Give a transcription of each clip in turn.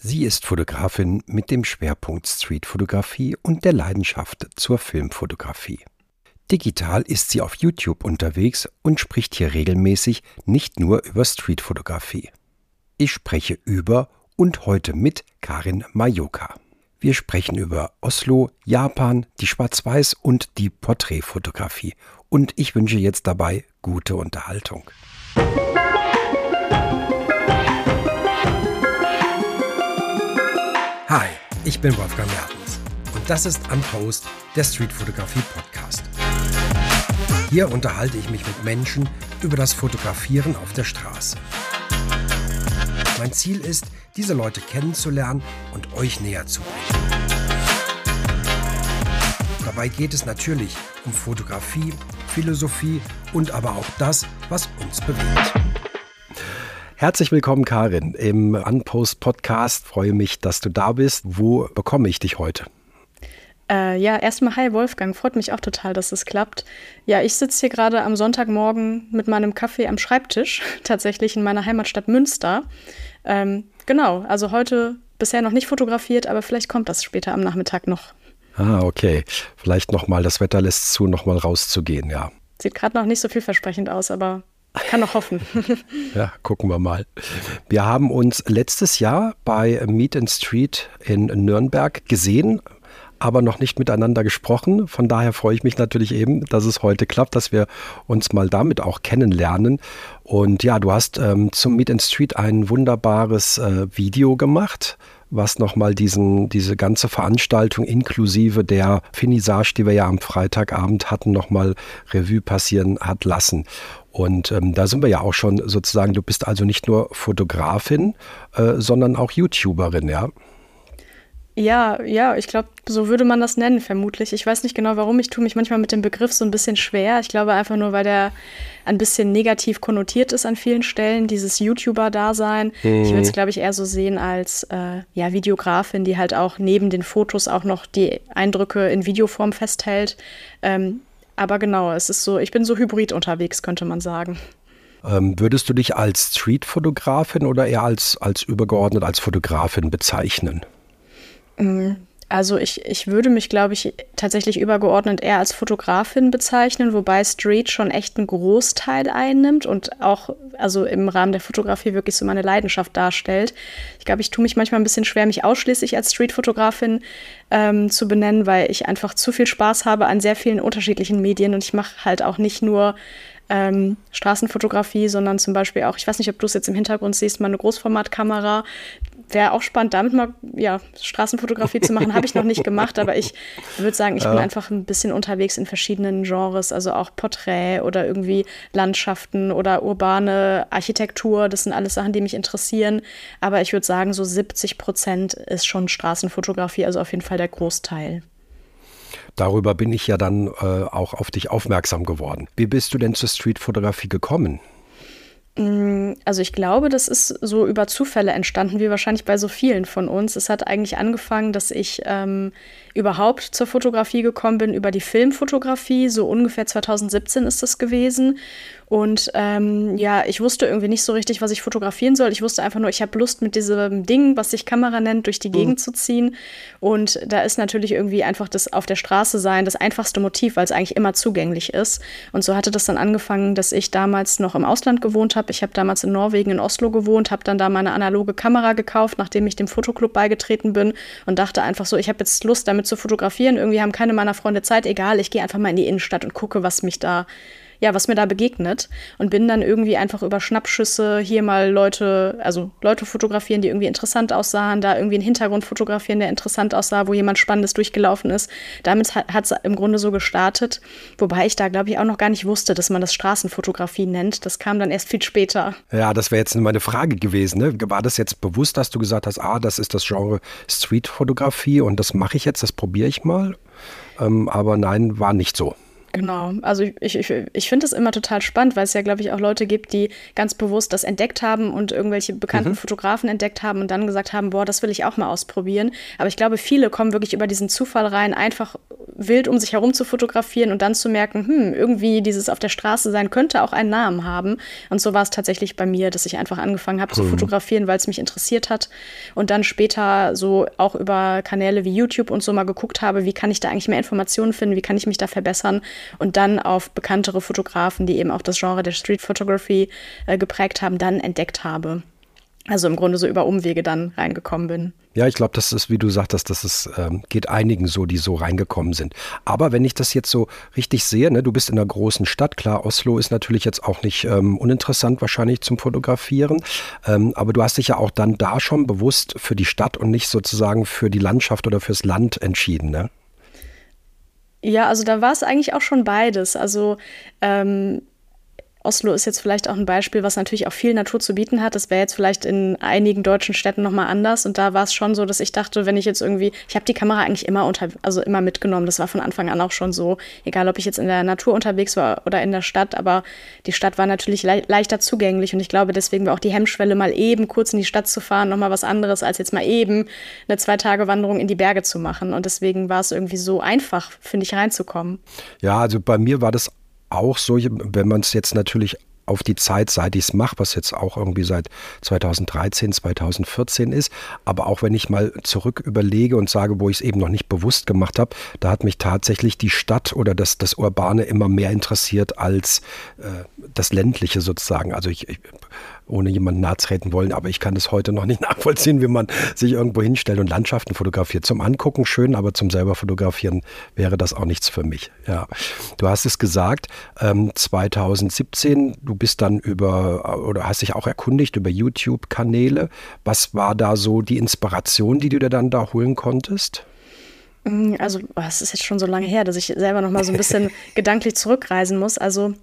Sie ist Fotografin mit dem Schwerpunkt Streetfotografie und der Leidenschaft zur Filmfotografie. Digital ist sie auf YouTube unterwegs und spricht hier regelmäßig nicht nur über Streetfotografie. Ich spreche über und heute mit Karin Majoka. Wir sprechen über Oslo, Japan, die Schwarz-Weiß und die Porträtfotografie. Und ich wünsche jetzt dabei gute Unterhaltung. Hi, ich bin Wolfgang Mertens und das ist Unpost, der Streetfotografie Podcast. Hier unterhalte ich mich mit Menschen über das Fotografieren auf der Straße. Mein Ziel ist, diese Leute kennenzulernen und euch näher zu bringen. Dabei geht es natürlich um Fotografie, Philosophie und aber auch das, was uns bewegt. Herzlich willkommen, Karin, im Unpost Podcast. Freue mich, dass du da bist. Wo bekomme ich dich heute? Äh, ja, erstmal hi Wolfgang, freut mich auch total, dass es klappt. Ja, ich sitze hier gerade am Sonntagmorgen mit meinem Kaffee am Schreibtisch, tatsächlich in meiner Heimatstadt Münster. Ähm, genau, also heute bisher noch nicht fotografiert, aber vielleicht kommt das später am Nachmittag noch. Ah, okay. Vielleicht nochmal, das Wetter lässt zu, nochmal rauszugehen, ja. Sieht gerade noch nicht so vielversprechend aus, aber kann noch hoffen. ja, gucken wir mal. Wir haben uns letztes Jahr bei Meet and Street in Nürnberg gesehen, aber noch nicht miteinander gesprochen. Von daher freue ich mich natürlich eben, dass es heute klappt, dass wir uns mal damit auch kennenlernen. Und ja, du hast ähm, zum Meet and Street ein wunderbares äh, Video gemacht was nochmal diesen, diese ganze Veranstaltung inklusive der Finissage, die wir ja am Freitagabend hatten, nochmal Revue passieren hat lassen. Und ähm, da sind wir ja auch schon sozusagen, du bist also nicht nur Fotografin, äh, sondern auch YouTuberin, ja? Ja, ja, ich glaube, so würde man das nennen, vermutlich. Ich weiß nicht genau warum. Ich tue mich manchmal mit dem Begriff so ein bisschen schwer. Ich glaube einfach nur, weil der ein bisschen negativ konnotiert ist an vielen Stellen, dieses YouTuber-Dasein. Mhm. Ich würde es, glaube ich, eher so sehen als äh, ja, Videografin, die halt auch neben den Fotos auch noch die Eindrücke in Videoform festhält. Ähm, aber genau, es ist so, ich bin so hybrid unterwegs, könnte man sagen. Ähm, würdest du dich als Street-Fotografin oder eher als, als übergeordnet als Fotografin bezeichnen? Mm, also ich, ich würde mich, glaube ich, tatsächlich übergeordnet eher als Fotografin bezeichnen, wobei Street schon echt einen Großteil einnimmt und auch also im Rahmen der Fotografie wirklich so meine Leidenschaft darstellt. Ich glaube, ich tue mich manchmal ein bisschen schwer, mich ausschließlich als Street-Fotografin ähm, zu benennen, weil ich einfach zu viel Spaß habe an sehr vielen unterschiedlichen Medien und ich mache halt auch nicht nur ähm, Straßenfotografie, sondern zum Beispiel auch, ich weiß nicht, ob du es jetzt im Hintergrund siehst, mal eine Großformatkamera, wäre auch spannend, damit mal ja, Straßenfotografie zu machen, habe ich noch nicht gemacht, aber ich würde sagen, ich ja. bin einfach ein bisschen unterwegs in verschiedenen Genres, also auch Porträt oder irgendwie Landschaften oder urbane Architektur, das sind alles Sachen, die mich interessieren, aber ich würde sagen, so 70 Prozent ist schon Straßenfotografie, also auf jeden Fall der Großteil. Darüber bin ich ja dann äh, auch auf dich aufmerksam geworden. Wie bist du denn zur Streetfotografie gekommen? Mm, also ich glaube, das ist so über Zufälle entstanden, wie wahrscheinlich bei so vielen von uns. Es hat eigentlich angefangen, dass ich ähm, überhaupt zur Fotografie gekommen bin, über die Filmfotografie. So ungefähr 2017 ist das gewesen. Und ähm, ja, ich wusste irgendwie nicht so richtig, was ich fotografieren soll. Ich wusste einfach nur, ich habe Lust, mit diesem Ding, was sich Kamera nennt, durch die Gegend mhm. zu ziehen. Und da ist natürlich irgendwie einfach das auf der Straße sein das einfachste Motiv, weil es eigentlich immer zugänglich ist. Und so hatte das dann angefangen, dass ich damals noch im Ausland gewohnt habe. Ich habe damals in Norwegen, in Oslo gewohnt, habe dann da meine analoge Kamera gekauft, nachdem ich dem Fotoclub beigetreten bin und dachte einfach so, ich habe jetzt Lust, damit zu fotografieren. Irgendwie haben keine meiner Freunde Zeit, egal, ich gehe einfach mal in die Innenstadt und gucke, was mich da ja, was mir da begegnet und bin dann irgendwie einfach über Schnappschüsse hier mal Leute, also Leute fotografieren, die irgendwie interessant aussahen, da irgendwie einen Hintergrund fotografieren, der interessant aussah, wo jemand Spannendes durchgelaufen ist. Damit hat es im Grunde so gestartet, wobei ich da, glaube ich, auch noch gar nicht wusste, dass man das Straßenfotografie nennt. Das kam dann erst viel später. Ja, das wäre jetzt meine Frage gewesen. Ne? War das jetzt bewusst, dass du gesagt hast, ah, das ist das Genre Streetfotografie und das mache ich jetzt, das probiere ich mal? Ähm, aber nein, war nicht so. Genau, also ich, ich, ich finde es immer total spannend, weil es ja, glaube ich, auch Leute gibt, die ganz bewusst das entdeckt haben und irgendwelche bekannten mhm. Fotografen entdeckt haben und dann gesagt haben, boah, das will ich auch mal ausprobieren. Aber ich glaube, viele kommen wirklich über diesen Zufall rein, einfach wild um sich herum zu fotografieren und dann zu merken, hm, irgendwie dieses auf der Straße sein könnte auch einen Namen haben. Und so war es tatsächlich bei mir, dass ich einfach angefangen habe mhm. zu fotografieren, weil es mich interessiert hat. Und dann später so auch über Kanäle wie YouTube und so mal geguckt habe, wie kann ich da eigentlich mehr Informationen finden, wie kann ich mich da verbessern. Und dann auf bekanntere Fotografen, die eben auch das Genre der Street Photography äh, geprägt haben, dann entdeckt habe. Also im Grunde so über Umwege dann reingekommen bin. Ja, ich glaube, das ist, wie du sagtest, das ist, ähm, geht einigen so, die so reingekommen sind. Aber wenn ich das jetzt so richtig sehe, ne, du bist in einer großen Stadt, klar, Oslo ist natürlich jetzt auch nicht ähm, uninteressant wahrscheinlich zum Fotografieren, ähm, aber du hast dich ja auch dann da schon bewusst für die Stadt und nicht sozusagen für die Landschaft oder fürs Land entschieden, ne? Ja, also da war es eigentlich auch schon beides. Also ähm, Oslo ist jetzt vielleicht auch ein Beispiel, was natürlich auch viel Natur zu bieten hat. Das wäre jetzt vielleicht in einigen deutschen Städten nochmal anders. Und da war es schon so, dass ich dachte, wenn ich jetzt irgendwie, ich habe die Kamera eigentlich immer unter, also immer mitgenommen. Das war von Anfang an auch schon so. Egal, ob ich jetzt in der Natur unterwegs war oder in der Stadt, aber die Stadt war natürlich le leichter zugänglich. Und ich glaube, deswegen war auch die Hemmschwelle, mal eben kurz in die Stadt zu fahren, nochmal was anderes, als jetzt mal eben eine Zwei-Tage-Wanderung in die Berge zu machen. Und deswegen war es irgendwie so einfach, finde ich, reinzukommen. Ja, also bei mir war das auch so, wenn man es jetzt natürlich auf die Zeit, seit ich es mache, was jetzt auch irgendwie seit 2013, 2014 ist. Aber auch wenn ich mal zurück überlege und sage, wo ich es eben noch nicht bewusst gemacht habe, da hat mich tatsächlich die Stadt oder das, das Urbane immer mehr interessiert als äh, das Ländliche sozusagen. Also ich, ich ohne jemanden nahe treten wollen, aber ich kann es heute noch nicht nachvollziehen, wie man sich irgendwo hinstellt und Landschaften fotografiert. Zum Angucken schön, aber zum selber fotografieren wäre das auch nichts für mich. Ja, du hast es gesagt, ähm, 2017, du bist dann über oder hast dich auch erkundigt über YouTube-Kanäle. Was war da so die Inspiration, die du dir dann da holen konntest? Mm, also, es ist jetzt schon so lange her, dass ich selber noch mal so ein bisschen gedanklich zurückreisen muss. Also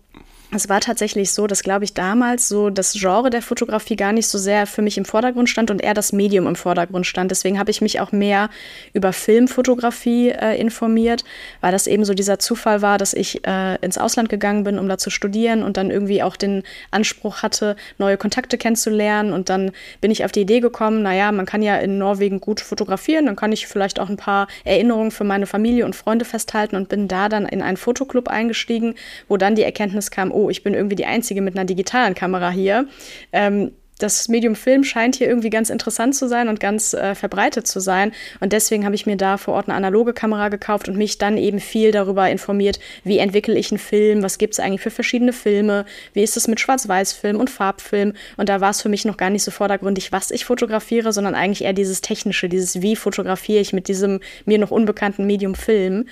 es war tatsächlich so, dass, glaube ich, damals so das Genre der Fotografie gar nicht so sehr für mich im Vordergrund stand und eher das Medium im Vordergrund stand. Deswegen habe ich mich auch mehr über Filmfotografie äh, informiert, weil das eben so dieser Zufall war, dass ich äh, ins Ausland gegangen bin, um da zu studieren und dann irgendwie auch den Anspruch hatte, neue Kontakte kennenzulernen. Und dann bin ich auf die Idee gekommen, naja, man kann ja in Norwegen gut fotografieren, dann kann ich vielleicht auch ein paar Erinnerungen für meine Familie und Freunde festhalten und bin da dann in einen Fotoclub eingestiegen, wo dann die Erkenntnis kam, oh, ich bin irgendwie die Einzige mit einer digitalen Kamera hier. Ähm, das Medium Film scheint hier irgendwie ganz interessant zu sein und ganz äh, verbreitet zu sein. Und deswegen habe ich mir da vor Ort eine analoge Kamera gekauft und mich dann eben viel darüber informiert, wie entwickle ich einen Film, was gibt es eigentlich für verschiedene Filme, wie ist es mit Schwarz-Weiß-Film und Farbfilm. Und da war es für mich noch gar nicht so vordergründig, was ich fotografiere, sondern eigentlich eher dieses Technische, dieses wie fotografiere ich mit diesem mir noch unbekannten Medium Film.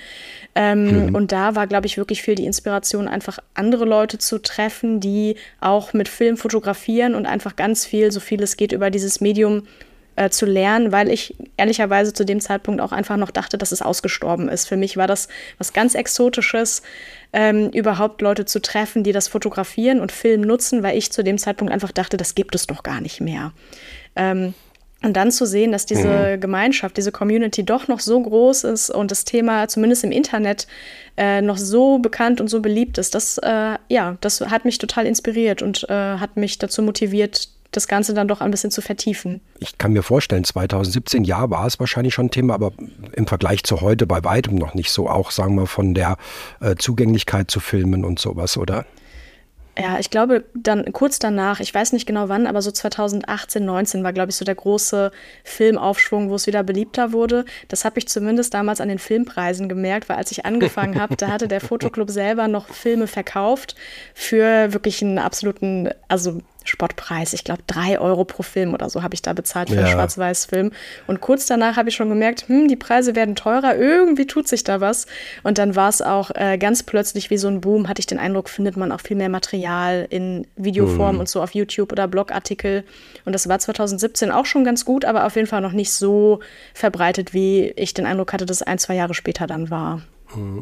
Ähm, mhm. Und da war, glaube ich, wirklich viel die Inspiration, einfach andere Leute zu treffen, die auch mit Film fotografieren und einfach ganz viel, so viel es geht, über dieses Medium äh, zu lernen, weil ich ehrlicherweise zu dem Zeitpunkt auch einfach noch dachte, dass es ausgestorben ist. Für mich war das was ganz Exotisches, ähm, überhaupt Leute zu treffen, die das fotografieren und Film nutzen, weil ich zu dem Zeitpunkt einfach dachte, das gibt es doch gar nicht mehr. Ähm, und dann zu sehen, dass diese mhm. Gemeinschaft, diese Community doch noch so groß ist und das Thema zumindest im Internet äh, noch so bekannt und so beliebt ist, das, äh, ja, das hat mich total inspiriert und äh, hat mich dazu motiviert, das Ganze dann doch ein bisschen zu vertiefen. Ich kann mir vorstellen, 2017, ja, war es wahrscheinlich schon ein Thema, aber im Vergleich zu heute bei weitem noch nicht so, auch sagen wir von der äh, Zugänglichkeit zu Filmen und sowas, oder? ja, ich glaube, dann kurz danach, ich weiß nicht genau wann, aber so 2018, 19 war, glaube ich, so der große Filmaufschwung, wo es wieder beliebter wurde. Das habe ich zumindest damals an den Filmpreisen gemerkt, weil als ich angefangen habe, da hatte der Fotoclub selber noch Filme verkauft für wirklich einen absoluten, also Spottpreis. Ich glaube, drei Euro pro Film oder so habe ich da bezahlt für ja. einen Schwarz-Weiß-Film. Und kurz danach habe ich schon gemerkt, hm, die Preise werden teurer, irgendwie tut sich da was. Und dann war es auch äh, ganz plötzlich wie so ein Boom, hatte ich den Eindruck, findet man auch viel mehr Material in Videoform mhm. und so auf YouTube oder Blogartikel. Und das war 2017 auch schon ganz gut, aber auf jeden Fall noch nicht so verbreitet, wie ich den Eindruck hatte, dass es ein, zwei Jahre später dann war.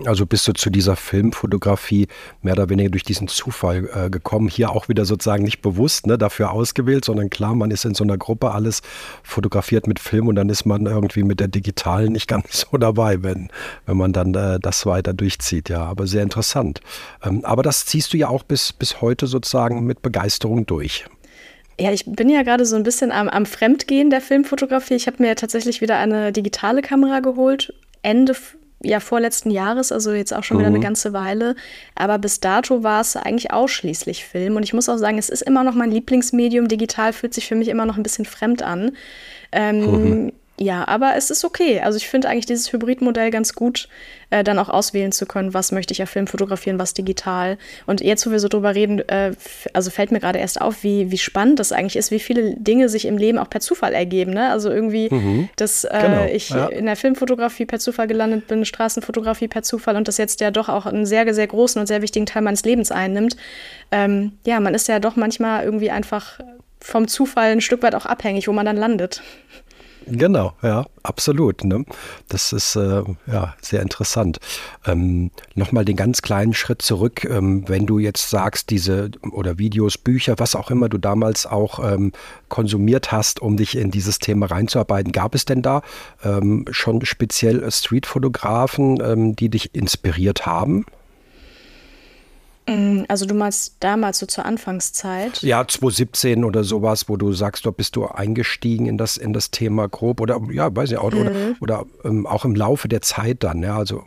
Also bist du zu dieser Filmfotografie mehr oder weniger durch diesen Zufall äh, gekommen. Hier auch wieder sozusagen nicht bewusst ne, dafür ausgewählt, sondern klar, man ist in so einer Gruppe alles fotografiert mit Film und dann ist man irgendwie mit der digitalen nicht ganz so dabei, wenn, wenn man dann äh, das weiter durchzieht. Ja, aber sehr interessant. Ähm, aber das ziehst du ja auch bis, bis heute sozusagen mit Begeisterung durch. Ja, ich bin ja gerade so ein bisschen am, am Fremdgehen der Filmfotografie. Ich habe mir tatsächlich wieder eine digitale Kamera geholt. Ende ja vorletzten Jahres, also jetzt auch schon wieder eine mhm. ganze Weile. Aber bis dato war es eigentlich ausschließlich Film. Und ich muss auch sagen, es ist immer noch mein Lieblingsmedium. Digital fühlt sich für mich immer noch ein bisschen fremd an. Ähm, mhm. Ja, aber es ist okay. Also ich finde eigentlich dieses Hybridmodell ganz gut, äh, dann auch auswählen zu können, was möchte ich ja Film fotografieren, was digital. Und jetzt, wo wir so drüber reden, äh, also fällt mir gerade erst auf, wie, wie spannend das eigentlich ist, wie viele Dinge sich im Leben auch per Zufall ergeben. Ne? Also irgendwie, mhm. dass äh, genau, ich ja. in der Filmfotografie per Zufall gelandet bin, Straßenfotografie per Zufall und das jetzt ja doch auch einen sehr, sehr großen und sehr wichtigen Teil meines Lebens einnimmt. Ähm, ja, man ist ja doch manchmal irgendwie einfach vom Zufall ein Stück weit auch abhängig, wo man dann landet. Genau, ja, absolut. Ne? Das ist äh, ja sehr interessant. Ähm, Nochmal den ganz kleinen Schritt zurück, ähm, wenn du jetzt sagst, diese oder Videos, Bücher, was auch immer du damals auch ähm, konsumiert hast, um dich in dieses Thema reinzuarbeiten, gab es denn da ähm, schon speziell Streetfotografen, ähm, die dich inspiriert haben? Mm, also du meinst damals so zur Anfangszeit? Ja, 2017 oder sowas, wo du sagst, da bist du eingestiegen in das, in das Thema grob oder ja, weiß ich auch, mhm. oder, oder ähm, auch im Laufe der Zeit dann, ja, also.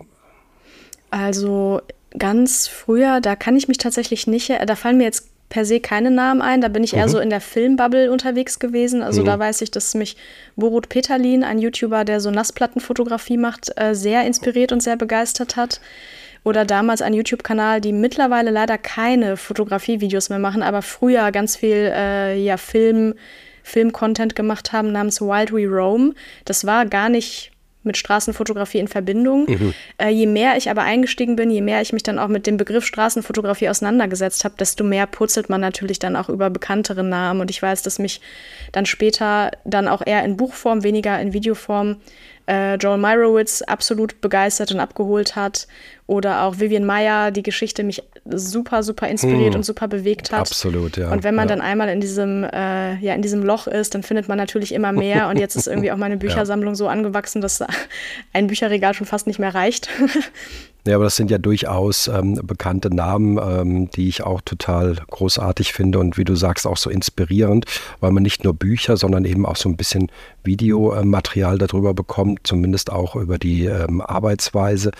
Also ganz früher, da kann ich mich tatsächlich nicht, da fallen mir jetzt per se keine Namen ein. Da bin ich eher mhm. so in der Filmbubble unterwegs gewesen. Also mhm. da weiß ich, dass mich Borut Peterlin, ein YouTuber, der so Nassplattenfotografie macht, äh, sehr inspiriert und sehr begeistert hat oder damals ein YouTube-Kanal, die mittlerweile leider keine Fotografie-Videos mehr machen, aber früher ganz viel äh, ja, Film, Film-Content gemacht haben namens Wild We Roam. Das war gar nicht mit Straßenfotografie in Verbindung. Mhm. Äh, je mehr ich aber eingestiegen bin, je mehr ich mich dann auch mit dem Begriff Straßenfotografie auseinandergesetzt habe, desto mehr purzelt man natürlich dann auch über bekanntere Namen. Und ich weiß, dass mich dann später dann auch eher in Buchform, weniger in Videoform äh, Joel Meyerowitz absolut begeistert und abgeholt hat. Oder auch Vivian Meyer, die Geschichte mich super, super inspiriert hm. und super bewegt hat. Absolut, ja. Und wenn man ja. dann einmal in diesem, äh, ja, in diesem Loch ist, dann findet man natürlich immer mehr. Und jetzt ist irgendwie auch meine Büchersammlung ja. so angewachsen, dass ein Bücherregal schon fast nicht mehr reicht. Ja, aber das sind ja durchaus ähm, bekannte Namen, ähm, die ich auch total großartig finde und wie du sagst, auch so inspirierend, weil man nicht nur Bücher, sondern eben auch so ein bisschen Videomaterial darüber bekommt, zumindest auch über die ähm, Arbeitsweise.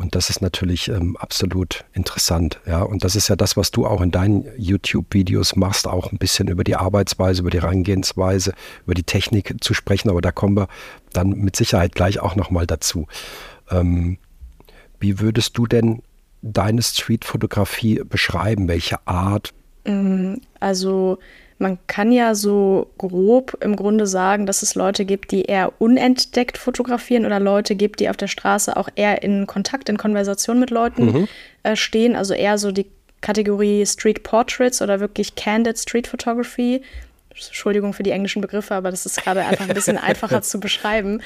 Und das ist natürlich ähm, absolut interessant. Ja, und das ist ja das, was du auch in deinen YouTube-Videos machst, auch ein bisschen über die Arbeitsweise, über die Herangehensweise, über die Technik zu sprechen. Aber da kommen wir dann mit Sicherheit gleich auch nochmal dazu. Ähm, wie würdest du denn deine Streetfotografie beschreiben? Welche Art? Mm, also man kann ja so grob im Grunde sagen, dass es Leute gibt, die eher unentdeckt fotografieren oder Leute gibt, die auf der Straße auch eher in Kontakt, in Konversation mit Leuten mhm. äh, stehen. Also eher so die Kategorie Street Portraits oder wirklich Candid Street Photography. Entschuldigung für die englischen Begriffe, aber das ist gerade einfach ein bisschen einfacher zu beschreiben.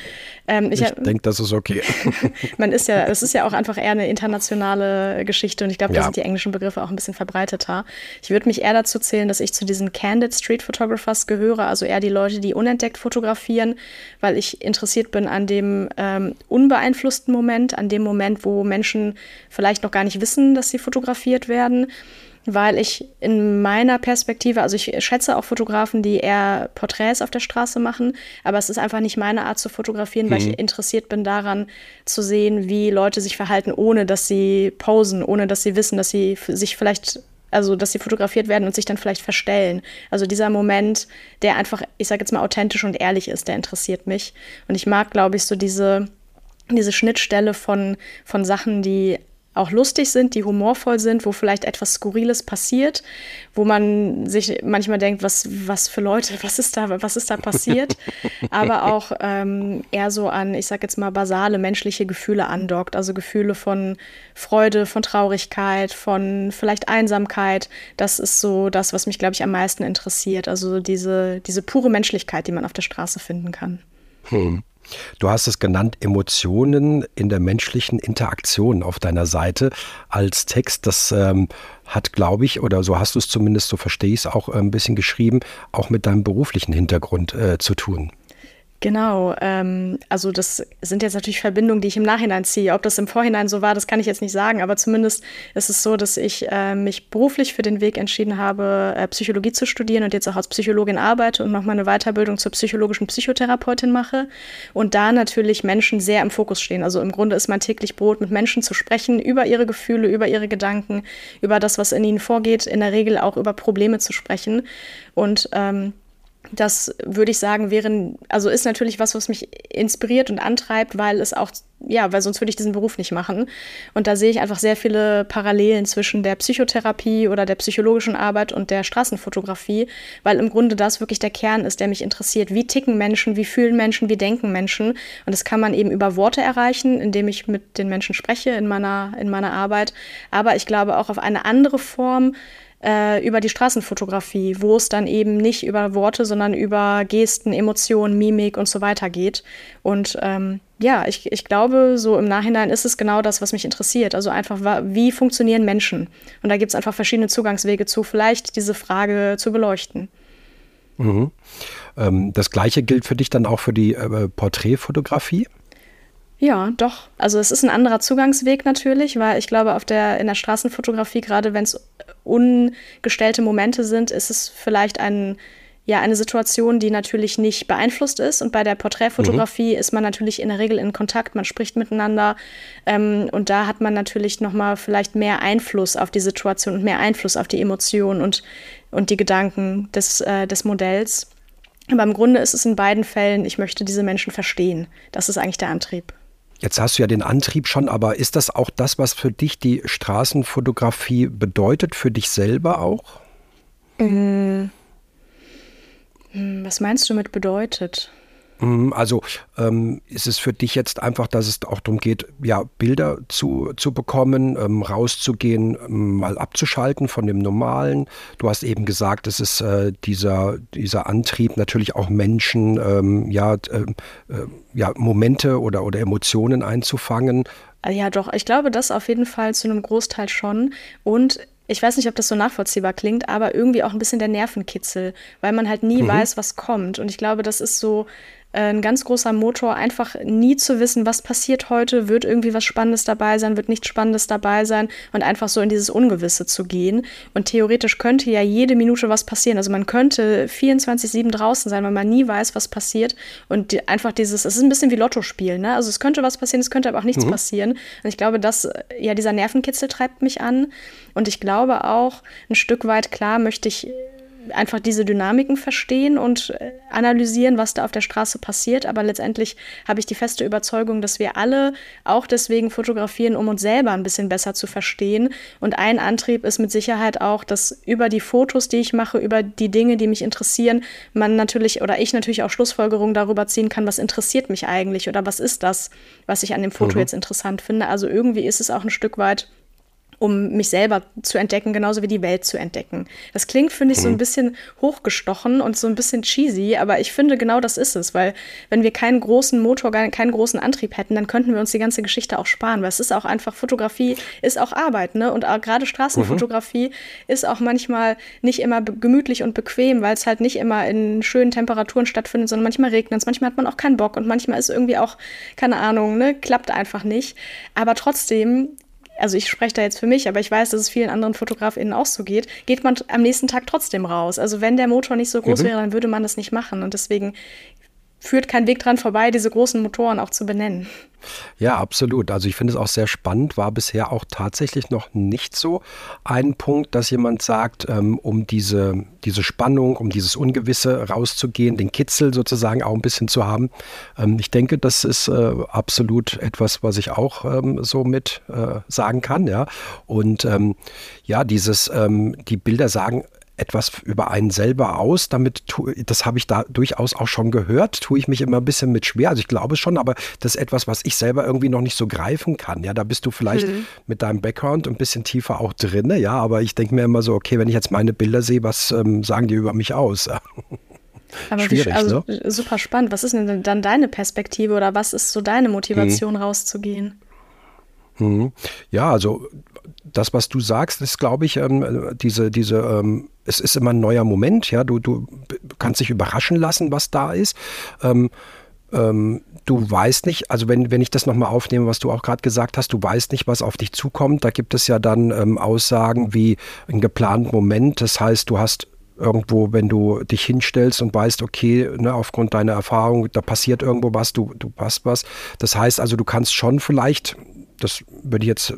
Ähm, ich, ich denke, das ist okay. man ist ja, es ist ja auch einfach eher eine internationale Geschichte und ich glaube, ja. da sind die englischen Begriffe auch ein bisschen verbreiteter. Ich würde mich eher dazu zählen, dass ich zu diesen Candid Street Photographers gehöre, also eher die Leute, die unentdeckt fotografieren, weil ich interessiert bin an dem ähm, unbeeinflussten Moment, an dem Moment, wo Menschen vielleicht noch gar nicht wissen, dass sie fotografiert werden weil ich in meiner Perspektive, also ich schätze auch Fotografen, die eher Porträts auf der Straße machen, aber es ist einfach nicht meine Art zu fotografieren, weil mhm. ich interessiert bin daran zu sehen, wie Leute sich verhalten, ohne dass sie posen, ohne dass sie wissen, dass sie sich vielleicht also dass sie fotografiert werden und sich dann vielleicht verstellen. Also dieser Moment, der einfach, ich sage jetzt mal, authentisch und ehrlich ist, der interessiert mich. Und ich mag, glaube ich, so diese, diese Schnittstelle von, von Sachen, die auch lustig sind, die humorvoll sind, wo vielleicht etwas Skurriles passiert, wo man sich manchmal denkt, was, was für Leute, was ist da, was ist da passiert, aber auch ähm, eher so an, ich sag jetzt mal, basale menschliche Gefühle andockt, also Gefühle von Freude, von Traurigkeit, von vielleicht Einsamkeit. Das ist so das, was mich, glaube ich, am meisten interessiert. Also diese, diese pure Menschlichkeit, die man auf der Straße finden kann. Hm. Du hast es genannt, Emotionen in der menschlichen Interaktion auf deiner Seite als Text. Das ähm, hat, glaube ich, oder so hast du es zumindest, so verstehe ich es auch äh, ein bisschen geschrieben, auch mit deinem beruflichen Hintergrund äh, zu tun. Genau, ähm, also das sind jetzt natürlich Verbindungen, die ich im Nachhinein ziehe. Ob das im Vorhinein so war, das kann ich jetzt nicht sagen, aber zumindest ist es so, dass ich äh, mich beruflich für den Weg entschieden habe, äh, Psychologie zu studieren und jetzt auch als Psychologin arbeite und noch mal eine Weiterbildung zur psychologischen Psychotherapeutin mache und da natürlich Menschen sehr im Fokus stehen. Also im Grunde ist mein täglich Brot, mit Menschen zu sprechen über ihre Gefühle, über ihre Gedanken, über das, was in ihnen vorgeht, in der Regel auch über Probleme zu sprechen und ähm, das würde ich sagen, wäre, also ist natürlich was, was mich inspiriert und antreibt, weil es auch, ja, weil sonst würde ich diesen Beruf nicht machen. Und da sehe ich einfach sehr viele Parallelen zwischen der Psychotherapie oder der psychologischen Arbeit und der Straßenfotografie, weil im Grunde das wirklich der Kern ist, der mich interessiert. Wie ticken Menschen, wie fühlen Menschen, wie denken Menschen? Und das kann man eben über Worte erreichen, indem ich mit den Menschen spreche in meiner, in meiner Arbeit. Aber ich glaube auch auf eine andere Form, äh, über die Straßenfotografie, wo es dann eben nicht über Worte, sondern über Gesten, Emotionen, Mimik und so weiter geht. Und ähm, ja, ich, ich glaube, so im Nachhinein ist es genau das, was mich interessiert. Also einfach, wie funktionieren Menschen? Und da gibt es einfach verschiedene Zugangswege zu, vielleicht diese Frage zu beleuchten. Mhm. Ähm, das gleiche gilt für dich dann auch für die äh, Porträtfotografie? Ja, doch. Also es ist ein anderer Zugangsweg natürlich, weil ich glaube, auf der, in der Straßenfotografie, gerade wenn es ungestellte Momente sind, ist es vielleicht ein, ja, eine Situation, die natürlich nicht beeinflusst ist. Und bei der Porträtfotografie mhm. ist man natürlich in der Regel in Kontakt, man spricht miteinander. Ähm, und da hat man natürlich nochmal vielleicht mehr Einfluss auf die Situation und mehr Einfluss auf die Emotionen und, und die Gedanken des, äh, des Modells. Aber im Grunde ist es in beiden Fällen, ich möchte diese Menschen verstehen. Das ist eigentlich der Antrieb. Jetzt hast du ja den Antrieb schon, aber ist das auch das, was für dich die Straßenfotografie bedeutet, für dich selber auch? Hm. Was meinst du mit bedeutet? Mhm, also ähm, ist es für dich jetzt einfach, dass es auch darum geht, ja, Bilder zu, zu bekommen, ähm, rauszugehen, ähm, mal abzuschalten von dem Normalen. Du hast eben gesagt, es ist äh, dieser, dieser Antrieb, natürlich auch Menschen, ähm, ja, äh, äh, ja, Momente oder, oder Emotionen einzufangen. Ja, doch, ich glaube, das auf jeden Fall zu einem Großteil schon. Und ich weiß nicht, ob das so nachvollziehbar klingt, aber irgendwie auch ein bisschen der Nervenkitzel, weil man halt nie mhm. weiß, was kommt. Und ich glaube, das ist so ein ganz großer Motor, einfach nie zu wissen, was passiert heute, wird irgendwie was Spannendes dabei sein, wird nichts Spannendes dabei sein und einfach so in dieses Ungewisse zu gehen. Und theoretisch könnte ja jede Minute was passieren. Also man könnte 24-7 draußen sein, weil man nie weiß, was passiert. Und die, einfach dieses, es ist ein bisschen wie Lotto spielen, ne? Also es könnte was passieren, es könnte aber auch nichts mhm. passieren. Und ich glaube, dass, ja, dieser Nervenkitzel treibt mich an. Und ich glaube auch, ein Stück weit klar möchte ich einfach diese Dynamiken verstehen und äh, analysieren, was da auf der Straße passiert. Aber letztendlich habe ich die feste Überzeugung, dass wir alle auch deswegen fotografieren, um uns selber ein bisschen besser zu verstehen. Und ein Antrieb ist mit Sicherheit auch, dass über die Fotos, die ich mache, über die Dinge, die mich interessieren, man natürlich oder ich natürlich auch Schlussfolgerungen darüber ziehen kann, was interessiert mich eigentlich oder was ist das, was ich an dem Foto mhm. jetzt interessant finde. Also irgendwie ist es auch ein Stück weit um mich selber zu entdecken, genauso wie die Welt zu entdecken. Das klingt, finde ich, so ein mhm. bisschen hochgestochen und so ein bisschen cheesy, aber ich finde, genau das ist es, weil wenn wir keinen großen Motor, keinen großen Antrieb hätten, dann könnten wir uns die ganze Geschichte auch sparen, weil es ist auch einfach, Fotografie ist auch Arbeit, ne? Und gerade Straßenfotografie mhm. ist auch manchmal nicht immer gemütlich und bequem, weil es halt nicht immer in schönen Temperaturen stattfindet, sondern manchmal regnet es, manchmal hat man auch keinen Bock und manchmal ist irgendwie auch, keine Ahnung, ne, klappt einfach nicht. Aber trotzdem also ich spreche da jetzt für mich, aber ich weiß, dass es vielen anderen FotografInnen auch so geht, geht man am nächsten Tag trotzdem raus. Also wenn der Motor nicht so groß mhm. wäre, dann würde man das nicht machen. Und deswegen führt kein Weg dran vorbei, diese großen Motoren auch zu benennen. Ja, absolut. Also ich finde es auch sehr spannend, war bisher auch tatsächlich noch nicht so ein Punkt, dass jemand sagt, ähm, um diese, diese Spannung, um dieses Ungewisse rauszugehen, den Kitzel sozusagen auch ein bisschen zu haben. Ähm, ich denke, das ist äh, absolut etwas, was ich auch ähm, so mit äh, sagen kann, ja. Und ja, dieses, die Bilder sagen etwas über einen selber aus. Damit, das habe ich da durchaus auch schon gehört, tue ich mich immer ein bisschen mit schwer. Also ich glaube schon, aber das ist etwas, was ich selber irgendwie noch nicht so greifen kann. Ja, da bist du vielleicht mhm. mit deinem Background ein bisschen tiefer auch drin, ja, aber ich denke mir immer so, okay, wenn ich jetzt meine Bilder sehe, was ähm, sagen die über mich aus? Aber Schwierig, wie, also, ne? super spannend. Was ist denn dann deine Perspektive oder was ist so deine Motivation, mhm. rauszugehen? Mhm. Ja, also das, was du sagst, ist, glaube ich, ähm, diese, diese, ähm, es ist immer ein neuer Moment, ja, du, du kannst dich überraschen lassen, was da ist. Ähm, ähm, du weißt nicht, also wenn, wenn ich das nochmal aufnehme, was du auch gerade gesagt hast, du weißt nicht, was auf dich zukommt. Da gibt es ja dann ähm, Aussagen wie einen geplanten Moment. Das heißt, du hast irgendwo, wenn du dich hinstellst und weißt, okay, ne, aufgrund deiner Erfahrung, da passiert irgendwo was, du, du passt was. Das heißt also, du kannst schon vielleicht das würde ich jetzt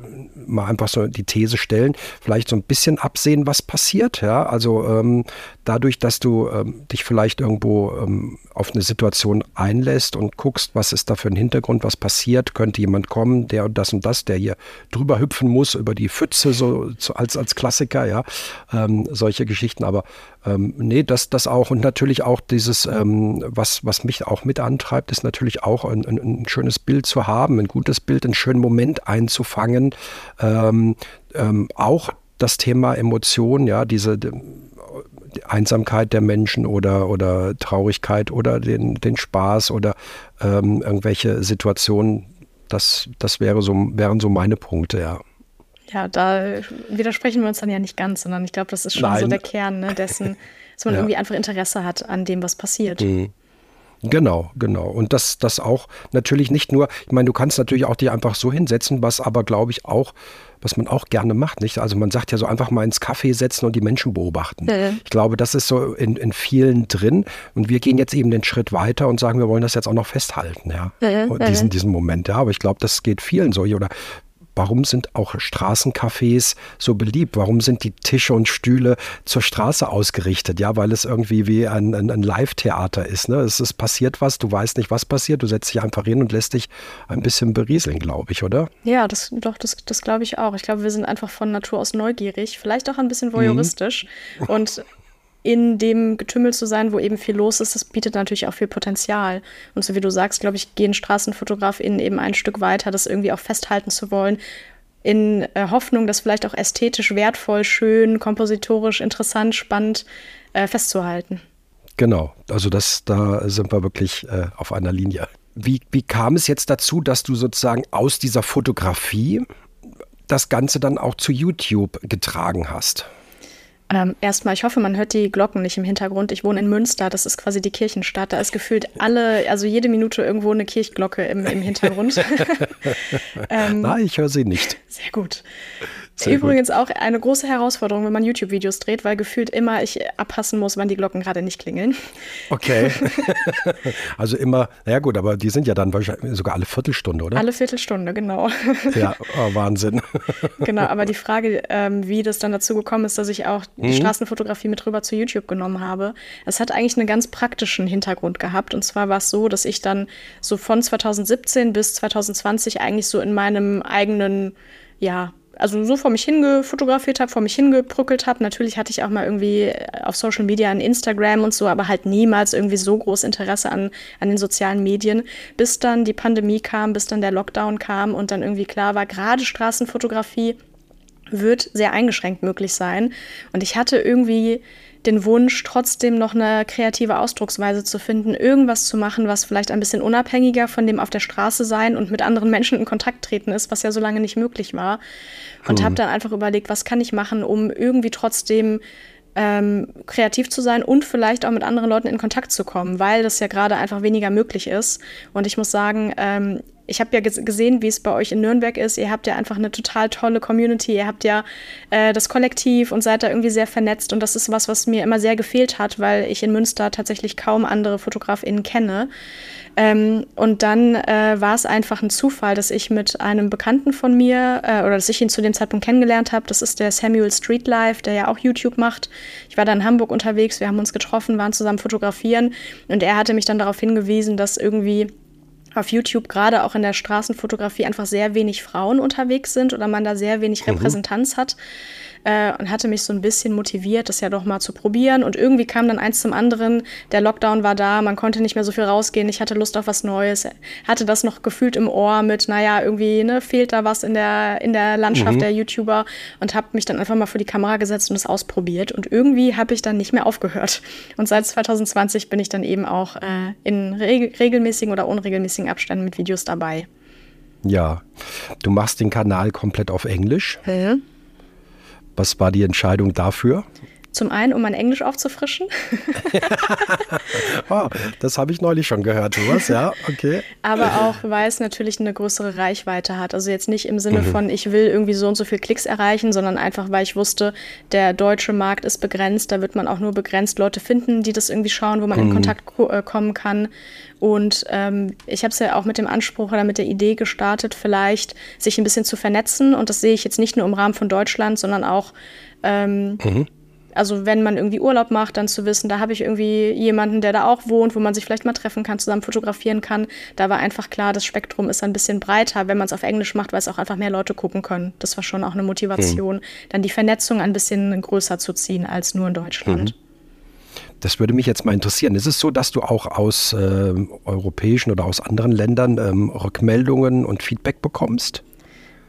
mal einfach so die These stellen, vielleicht so ein bisschen absehen, was passiert. Ja? Also ähm, dadurch, dass du ähm, dich vielleicht irgendwo ähm, auf eine Situation einlässt und guckst, was ist da für ein Hintergrund, was passiert, könnte jemand kommen, der und das und das, der hier drüber hüpfen muss über die Pfütze, so, so als, als Klassiker, ja, ähm, solche Geschichten. Aber ähm, nee, das, das auch und natürlich auch dieses, ähm, was, was mich auch mit antreibt, ist natürlich auch ein, ein, ein, schönes Bild zu haben, ein gutes Bild, einen schönen Moment einzufangen. Ähm, ähm, auch das Thema Emotionen, ja, diese die Einsamkeit der Menschen oder, oder Traurigkeit oder den, den Spaß oder ähm, irgendwelche Situationen, das, das wäre so, wären so meine Punkte, ja. Ja, da widersprechen wir uns dann ja nicht ganz, sondern ich glaube, das ist schon Nein. so der Kern ne, dessen, dass man ja. irgendwie einfach Interesse hat an dem, was passiert. Mhm. Genau, genau. Und das, das auch natürlich nicht nur, ich meine, du kannst natürlich auch dich einfach so hinsetzen, was aber, glaube ich, auch, was man auch gerne macht, nicht? Also man sagt ja so einfach mal ins Café setzen und die Menschen beobachten. Ja. Ich glaube, das ist so in, in vielen drin. Und wir gehen jetzt eben den Schritt weiter und sagen, wir wollen das jetzt auch noch festhalten, ja. ja diesen, diesen Moment, ja. Aber ich glaube, das geht vielen so. Oder Warum sind auch Straßencafés so beliebt? Warum sind die Tische und Stühle zur Straße ausgerichtet? Ja, weil es irgendwie wie ein, ein, ein Live-Theater ist. Ne? Es ist passiert was, du weißt nicht, was passiert, du setzt dich einfach hin und lässt dich ein bisschen berieseln, glaube ich, oder? Ja, das, doch, das, das glaube ich auch. Ich glaube, wir sind einfach von Natur aus neugierig, vielleicht auch ein bisschen voyeuristisch. Mhm. Und in dem Getümmel zu sein, wo eben viel los ist, das bietet natürlich auch viel Potenzial. Und so wie du sagst, glaube ich, gehen StraßenfotografInnen eben ein Stück weiter, das irgendwie auch festhalten zu wollen, in äh, Hoffnung, das vielleicht auch ästhetisch wertvoll, schön, kompositorisch, interessant, spannend äh, festzuhalten. Genau, also das, da sind wir wirklich äh, auf einer Linie. Wie, wie kam es jetzt dazu, dass du sozusagen aus dieser Fotografie das Ganze dann auch zu YouTube getragen hast? Ähm, erstmal, ich hoffe, man hört die Glocken nicht im Hintergrund. Ich wohne in Münster, das ist quasi die Kirchenstadt. Da ist gefühlt alle, also jede Minute irgendwo eine Kirchglocke im, im Hintergrund. ähm, Nein, ich höre sie nicht. Sehr gut. Sehr Übrigens gut. auch eine große Herausforderung, wenn man YouTube-Videos dreht, weil gefühlt immer ich abpassen muss, wann die Glocken gerade nicht klingeln. Okay. also immer, naja gut, aber die sind ja dann wahrscheinlich sogar alle Viertelstunde, oder? Alle Viertelstunde, genau. Ja, oh, Wahnsinn. genau, aber die Frage, ähm, wie das dann dazu gekommen ist, dass ich auch die mhm. Straßenfotografie mit rüber zu YouTube genommen habe, es hat eigentlich einen ganz praktischen Hintergrund gehabt. Und zwar war es so, dass ich dann so von 2017 bis 2020 eigentlich so in meinem eigenen, ja, also so vor mich hingefotografiert habe, vor mich hingebrückelt habe. Natürlich hatte ich auch mal irgendwie äh, auf Social Media, an Instagram und so, aber halt niemals irgendwie so groß Interesse an, an den sozialen Medien, bis dann die Pandemie kam, bis dann der Lockdown kam und dann irgendwie klar war, gerade Straßenfotografie wird sehr eingeschränkt möglich sein. Und ich hatte irgendwie den Wunsch, trotzdem noch eine kreative Ausdrucksweise zu finden, irgendwas zu machen, was vielleicht ein bisschen unabhängiger von dem auf der Straße sein und mit anderen Menschen in Kontakt treten ist, was ja so lange nicht möglich war. Und hm. habe dann einfach überlegt, was kann ich machen, um irgendwie trotzdem ähm, kreativ zu sein und vielleicht auch mit anderen Leuten in Kontakt zu kommen, weil das ja gerade einfach weniger möglich ist. Und ich muss sagen, ähm, ich habe ja gesehen, wie es bei euch in Nürnberg ist. Ihr habt ja einfach eine total tolle Community. Ihr habt ja äh, das Kollektiv und seid da irgendwie sehr vernetzt. Und das ist was, was mir immer sehr gefehlt hat, weil ich in Münster tatsächlich kaum andere FotografInnen kenne. Ähm, und dann äh, war es einfach ein Zufall, dass ich mit einem Bekannten von mir äh, oder dass ich ihn zu dem Zeitpunkt kennengelernt habe. Das ist der Samuel Streetlife, der ja auch YouTube macht. Ich war da in Hamburg unterwegs, wir haben uns getroffen, waren zusammen fotografieren und er hatte mich dann darauf hingewiesen, dass irgendwie auf YouTube gerade auch in der Straßenfotografie einfach sehr wenig Frauen unterwegs sind oder man da sehr wenig mhm. Repräsentanz hat äh, und hatte mich so ein bisschen motiviert, das ja doch mal zu probieren. Und irgendwie kam dann eins zum anderen. Der Lockdown war da, man konnte nicht mehr so viel rausgehen. Ich hatte Lust auf was Neues, hatte das noch gefühlt im Ohr mit, naja, irgendwie ne, fehlt da was in der, in der Landschaft mhm. der YouTuber und habe mich dann einfach mal vor die Kamera gesetzt und es ausprobiert. Und irgendwie habe ich dann nicht mehr aufgehört. Und seit 2020 bin ich dann eben auch äh, in reg regelmäßigen oder unregelmäßigen Abständen mit Videos dabei. Ja, du machst den Kanal komplett auf Englisch. Mhm. Was war die Entscheidung dafür? Zum einen, um mein Englisch aufzufrischen. oh, das habe ich neulich schon gehört, sowas, ja, okay. Aber auch, weil es natürlich eine größere Reichweite hat. Also jetzt nicht im Sinne mhm. von, ich will irgendwie so und so viel Klicks erreichen, sondern einfach, weil ich wusste, der deutsche Markt ist begrenzt. Da wird man auch nur begrenzt Leute finden, die das irgendwie schauen, wo man mhm. in Kontakt äh, kommen kann. Und ähm, ich habe es ja auch mit dem Anspruch oder mit der Idee gestartet, vielleicht sich ein bisschen zu vernetzen. Und das sehe ich jetzt nicht nur im Rahmen von Deutschland, sondern auch ähm, mhm. Also wenn man irgendwie Urlaub macht, dann zu wissen, da habe ich irgendwie jemanden, der da auch wohnt, wo man sich vielleicht mal treffen kann, zusammen fotografieren kann. Da war einfach klar, das Spektrum ist ein bisschen breiter, wenn man es auf Englisch macht, weil es auch einfach mehr Leute gucken können. Das war schon auch eine Motivation, mhm. dann die Vernetzung ein bisschen größer zu ziehen als nur in Deutschland. Mhm. Das würde mich jetzt mal interessieren. Ist es so, dass du auch aus äh, europäischen oder aus anderen Ländern ähm, Rückmeldungen und Feedback bekommst?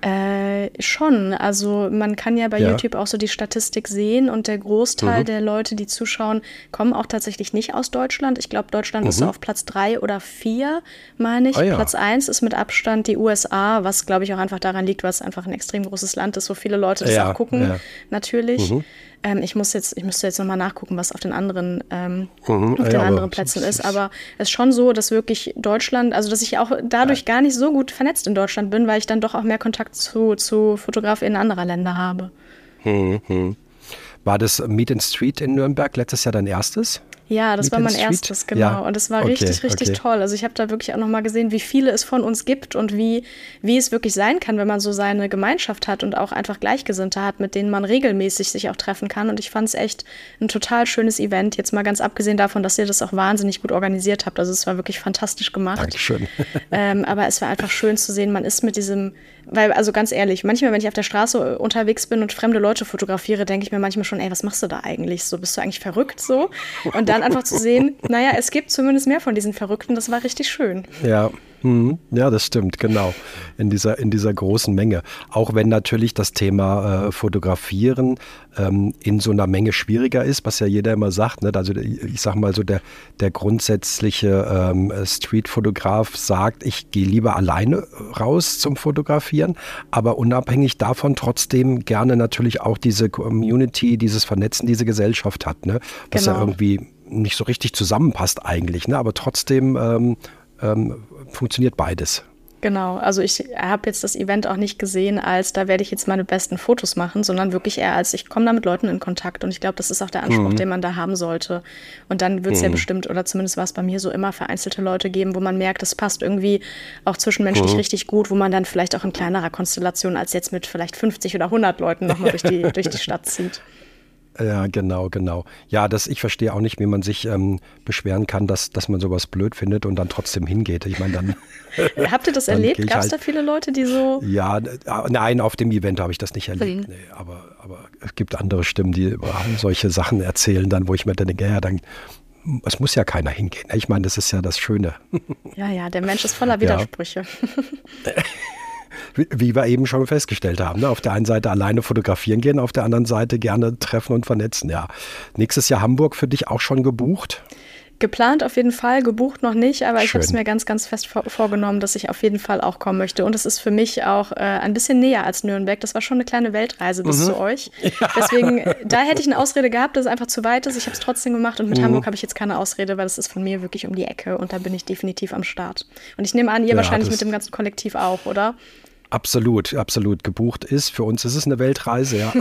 Äh, schon. Also man kann ja bei ja. YouTube auch so die Statistik sehen und der Großteil mhm. der Leute, die zuschauen, kommen auch tatsächlich nicht aus Deutschland. Ich glaube, Deutschland mhm. ist so auf Platz drei oder vier, meine ich. Ah, ja. Platz eins ist mit Abstand die USA, was glaube ich auch einfach daran liegt, weil es einfach ein extrem großes Land ist, wo viele Leute das ja, auch gucken, natürlich. Mhm. Ähm, ich muss jetzt, ich müsste jetzt nochmal nachgucken, was auf den anderen, ähm, mhm, auf den ja, anderen Plätzen ist. Aber es ist schon so, dass wirklich Deutschland, also dass ich auch dadurch gar nicht so gut vernetzt in Deutschland bin, weil ich dann doch auch mehr Kontakt zu, zu Fotografinnen anderer Länder habe. Mhm. War das Meet and Street in Nürnberg letztes Jahr dein erstes? Ja, das war mein erstes, genau. Ja. Und es war okay, richtig, richtig okay. toll. Also ich habe da wirklich auch nochmal gesehen, wie viele es von uns gibt und wie, wie es wirklich sein kann, wenn man so seine Gemeinschaft hat und auch einfach Gleichgesinnte hat, mit denen man regelmäßig sich auch treffen kann. Und ich fand es echt ein total schönes Event. Jetzt mal ganz abgesehen davon, dass ihr das auch wahnsinnig gut organisiert habt. Also es war wirklich fantastisch gemacht. Dankeschön. ähm, aber es war einfach schön zu sehen, man ist mit diesem weil, also ganz ehrlich, manchmal, wenn ich auf der Straße unterwegs bin und fremde Leute fotografiere, denke ich mir manchmal schon, ey, was machst du da eigentlich? So, bist du eigentlich verrückt so? Und dann einfach zu sehen, naja, es gibt zumindest mehr von diesen Verrückten, das war richtig schön. Ja. Ja, das stimmt, genau. In dieser, in dieser großen Menge. Auch wenn natürlich das Thema äh, Fotografieren ähm, in so einer Menge schwieriger ist, was ja jeder immer sagt. Ne? Also ich sag mal so, der, der grundsätzliche ähm, Streetfotograf sagt, ich gehe lieber alleine raus zum Fotografieren, aber unabhängig davon trotzdem gerne natürlich auch diese Community, dieses Vernetzen, diese Gesellschaft hat, ne? was genau. ja irgendwie nicht so richtig zusammenpasst eigentlich, ne? aber trotzdem ähm, ähm, funktioniert beides. Genau, also ich habe jetzt das Event auch nicht gesehen als, da werde ich jetzt meine besten Fotos machen, sondern wirklich eher als, ich komme da mit Leuten in Kontakt und ich glaube, das ist auch der Anspruch, mhm. den man da haben sollte. Und dann wird es mhm. ja bestimmt, oder zumindest war es bei mir so immer vereinzelte Leute geben, wo man merkt, das passt irgendwie auch zwischenmenschlich mhm. richtig gut, wo man dann vielleicht auch in kleinerer Konstellation als jetzt mit vielleicht 50 oder 100 Leuten nochmal durch die, durch die Stadt zieht. Ja, genau, genau. Ja, das, ich verstehe auch nicht, wie man sich ähm, beschweren kann, dass, dass man sowas blöd findet und dann trotzdem hingeht. Ich meine, dann. Habt ihr das erlebt? Gab es halt, da viele Leute, die so. Ja, nein, auf dem Event habe ich das nicht erlebt. Nee, aber, aber es gibt andere Stimmen, die solche Sachen erzählen, dann, wo ich mir dann denke, ja, dann es muss ja keiner hingehen. Ich meine, das ist ja das Schöne. Ja, ja, der Mensch ist voller Widersprüche. Ja. Wie wir eben schon festgestellt haben. Ne? Auf der einen Seite alleine fotografieren gehen, auf der anderen Seite gerne treffen und vernetzen. Ja. Nächstes Jahr Hamburg für dich auch schon gebucht? Geplant auf jeden Fall, gebucht noch nicht, aber Schön. ich habe es mir ganz, ganz fest vor vorgenommen, dass ich auf jeden Fall auch kommen möchte. Und es ist für mich auch äh, ein bisschen näher als Nürnberg. Das war schon eine kleine Weltreise bis mhm. zu euch. Ja. Deswegen, da hätte ich eine Ausrede gehabt, dass es einfach zu weit ist. Ich habe es trotzdem gemacht und mit mhm. Hamburg habe ich jetzt keine Ausrede, weil es ist von mir wirklich um die Ecke und da bin ich definitiv am Start. Und ich nehme an, ihr ja, wahrscheinlich mit dem ganzen Kollektiv auch, oder? Absolut, absolut gebucht ist. Für uns ist es eine Weltreise, ja.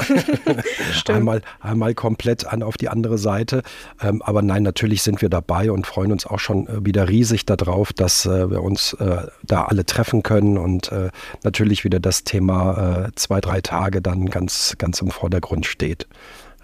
einmal, einmal komplett an auf die andere Seite. Ähm, aber nein, natürlich sind wir dabei und freuen uns auch schon äh, wieder riesig darauf, dass äh, wir uns äh, da alle treffen können und äh, natürlich wieder das Thema äh, zwei, drei Tage dann ganz, ganz im Vordergrund steht.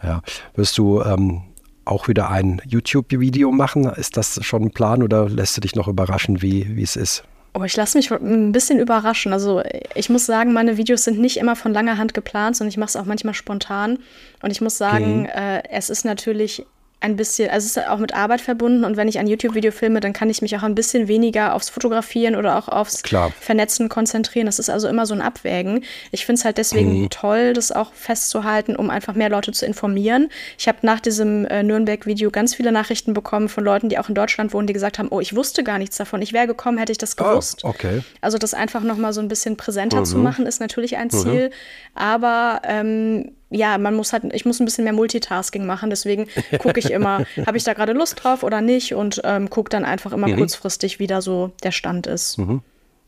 Ja. Wirst du ähm, auch wieder ein YouTube-Video machen? Ist das schon ein Plan oder lässt du dich noch überraschen, wie es ist? Oh, ich lasse mich ein bisschen überraschen. Also ich muss sagen, meine Videos sind nicht immer von langer Hand geplant, sondern ich mache es auch manchmal spontan. Und ich muss sagen, mhm. äh, es ist natürlich ein bisschen, also es ist auch mit Arbeit verbunden und wenn ich ein YouTube-Video filme, dann kann ich mich auch ein bisschen weniger aufs Fotografieren oder auch aufs Klar. Vernetzen konzentrieren. Das ist also immer so ein Abwägen. Ich finde es halt deswegen mhm. toll, das auch festzuhalten, um einfach mehr Leute zu informieren. Ich habe nach diesem äh, Nürnberg-Video ganz viele Nachrichten bekommen von Leuten, die auch in Deutschland wohnen, die gesagt haben, oh, ich wusste gar nichts davon. Ich wäre gekommen, hätte ich das ah, gewusst. Oh, okay. Also das einfach nochmal so ein bisschen präsenter mhm. zu machen, ist natürlich ein mhm. Ziel. Mhm. Aber ähm, ja, man muss halt, ich muss ein bisschen mehr Multitasking machen, deswegen gucke ich immer, habe ich da gerade Lust drauf oder nicht und ähm, gucke dann einfach immer mhm. kurzfristig, wie da so der Stand ist. Mhm.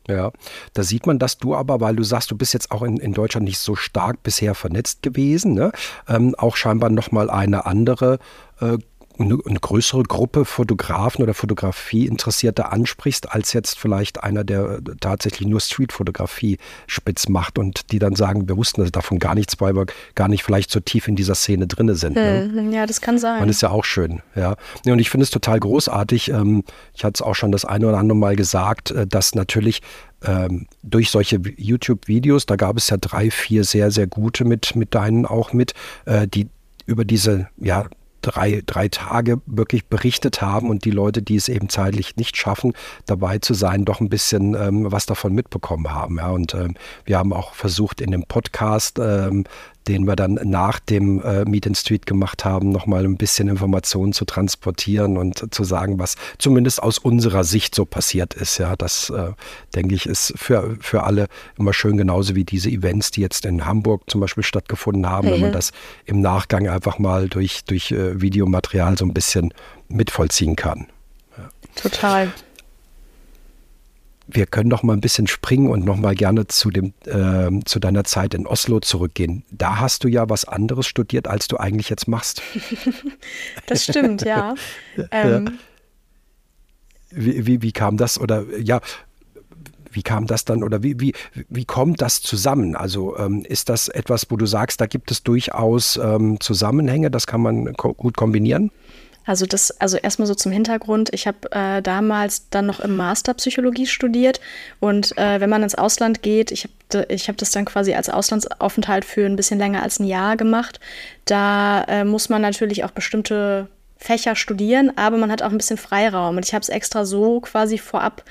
Ja, da sieht man, dass du aber, weil du sagst, du bist jetzt auch in, in Deutschland nicht so stark bisher vernetzt gewesen, ne? ähm, auch scheinbar nochmal eine andere äh, eine, eine größere Gruppe Fotografen oder Fotografie-Interessierte ansprichst, als jetzt vielleicht einer, der tatsächlich nur Street-Fotografie spitz macht und die dann sagen, wir wussten davon gar nichts, weil wir gar nicht vielleicht so tief in dieser Szene drin sind. Ne? Hm, ja, das kann sein. Und ist ja auch schön, ja. Und ich finde es total großartig. Ähm, ich hatte es auch schon das eine oder andere Mal gesagt, äh, dass natürlich ähm, durch solche YouTube-Videos, da gab es ja drei, vier sehr, sehr gute mit, mit deinen auch mit, äh, die über diese, ja, drei, drei Tage wirklich berichtet haben und die Leute, die es eben zeitlich nicht schaffen, dabei zu sein, doch ein bisschen ähm, was davon mitbekommen haben. Ja. Und ähm, wir haben auch versucht, in dem Podcast ähm, den wir dann nach dem äh, Meet and Street gemacht haben, nochmal ein bisschen Informationen zu transportieren und zu sagen, was zumindest aus unserer Sicht so passiert ist. Ja, das äh, denke ich ist für, für alle immer schön, genauso wie diese Events, die jetzt in Hamburg zum Beispiel stattgefunden haben, mhm. wenn man das im Nachgang einfach mal durch, durch äh, Videomaterial so ein bisschen mitvollziehen kann. Ja. Total wir können noch mal ein bisschen springen und noch mal gerne zu dem äh, zu deiner Zeit in Oslo zurückgehen. Da hast du ja was anderes studiert, als du eigentlich jetzt machst. das stimmt, ja. Ähm. Wie, wie, wie kam das oder ja? Wie kam das dann oder wie, wie, wie kommt das zusammen? Also ähm, ist das etwas, wo du sagst, da gibt es durchaus ähm, Zusammenhänge, das kann man ko gut kombinieren? Also das, also erstmal so zum Hintergrund. Ich habe äh, damals dann noch im Master Psychologie studiert und äh, wenn man ins Ausland geht, ich habe ich hab das dann quasi als Auslandsaufenthalt für ein bisschen länger als ein Jahr gemacht. Da äh, muss man natürlich auch bestimmte Fächer studieren, aber man hat auch ein bisschen Freiraum und ich habe es extra so quasi vorab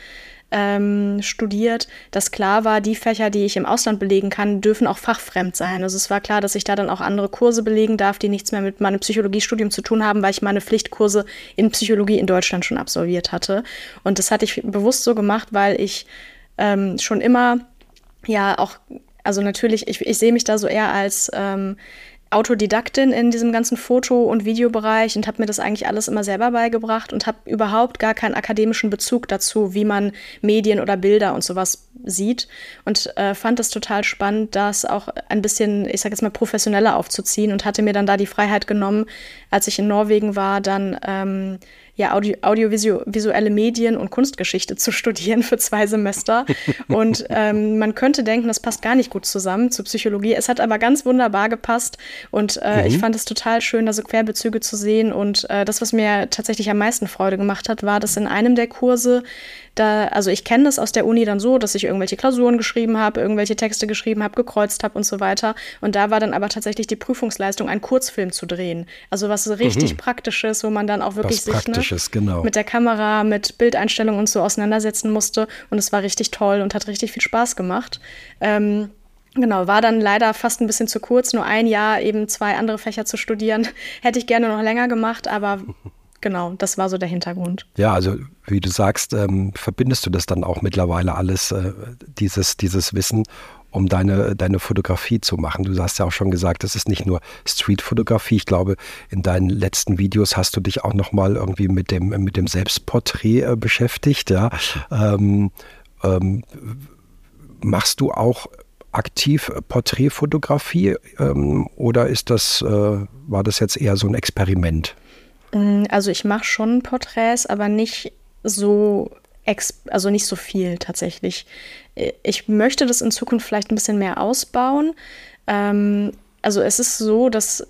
ähm, studiert, dass klar war, die Fächer, die ich im Ausland belegen kann, dürfen auch fachfremd sein. Also es war klar, dass ich da dann auch andere Kurse belegen darf, die nichts mehr mit meinem Psychologiestudium zu tun haben, weil ich meine Pflichtkurse in Psychologie in Deutschland schon absolviert hatte. Und das hatte ich bewusst so gemacht, weil ich ähm, schon immer ja auch also natürlich, ich, ich sehe mich da so eher als ähm, Autodidaktin in diesem ganzen Foto- und Videobereich und habe mir das eigentlich alles immer selber beigebracht und habe überhaupt gar keinen akademischen Bezug dazu, wie man Medien oder Bilder und sowas sieht. Und äh, fand es total spannend, das auch ein bisschen, ich sage jetzt mal, professioneller aufzuziehen und hatte mir dann da die Freiheit genommen, als ich in Norwegen war, dann ähm, ja, Audio, audiovisuelle Medien und Kunstgeschichte zu studieren für zwei Semester. Und ähm, man könnte denken, das passt gar nicht gut zusammen zu Psychologie. Es hat aber ganz wunderbar gepasst und äh, mhm. ich fand es total schön, da so Querbezüge zu sehen. Und äh, das, was mir tatsächlich am meisten Freude gemacht hat, war, dass in einem der Kurse da, also ich kenne das aus der Uni dann so, dass ich irgendwelche Klausuren geschrieben habe, irgendwelche Texte geschrieben habe, gekreuzt habe und so weiter. Und da war dann aber tatsächlich die Prüfungsleistung, einen Kurzfilm zu drehen. Also was richtig mhm. Praktisches, wo man dann auch wirklich sich ne, genau. mit der Kamera, mit Bildeinstellungen und so auseinandersetzen musste. Und es war richtig toll und hat richtig viel Spaß gemacht. Ähm, Genau, war dann leider fast ein bisschen zu kurz, nur ein Jahr eben zwei andere Fächer zu studieren. Hätte ich gerne noch länger gemacht, aber genau, das war so der Hintergrund. Ja, also wie du sagst, ähm, verbindest du das dann auch mittlerweile alles, äh, dieses, dieses Wissen, um deine, deine Fotografie zu machen. Du hast ja auch schon gesagt, das ist nicht nur Street-Fotografie. Ich glaube, in deinen letzten Videos hast du dich auch nochmal irgendwie mit dem, mit dem Selbstporträt äh, beschäftigt. Ja. Ähm, ähm, machst du auch aktiv Porträtfotografie ähm, oder ist das, äh, war das jetzt eher so ein Experiment? Mm, also ich mache schon Porträts, aber nicht so also nicht so viel tatsächlich. Ich möchte das in Zukunft vielleicht ein bisschen mehr ausbauen. Ähm, also es ist so, dass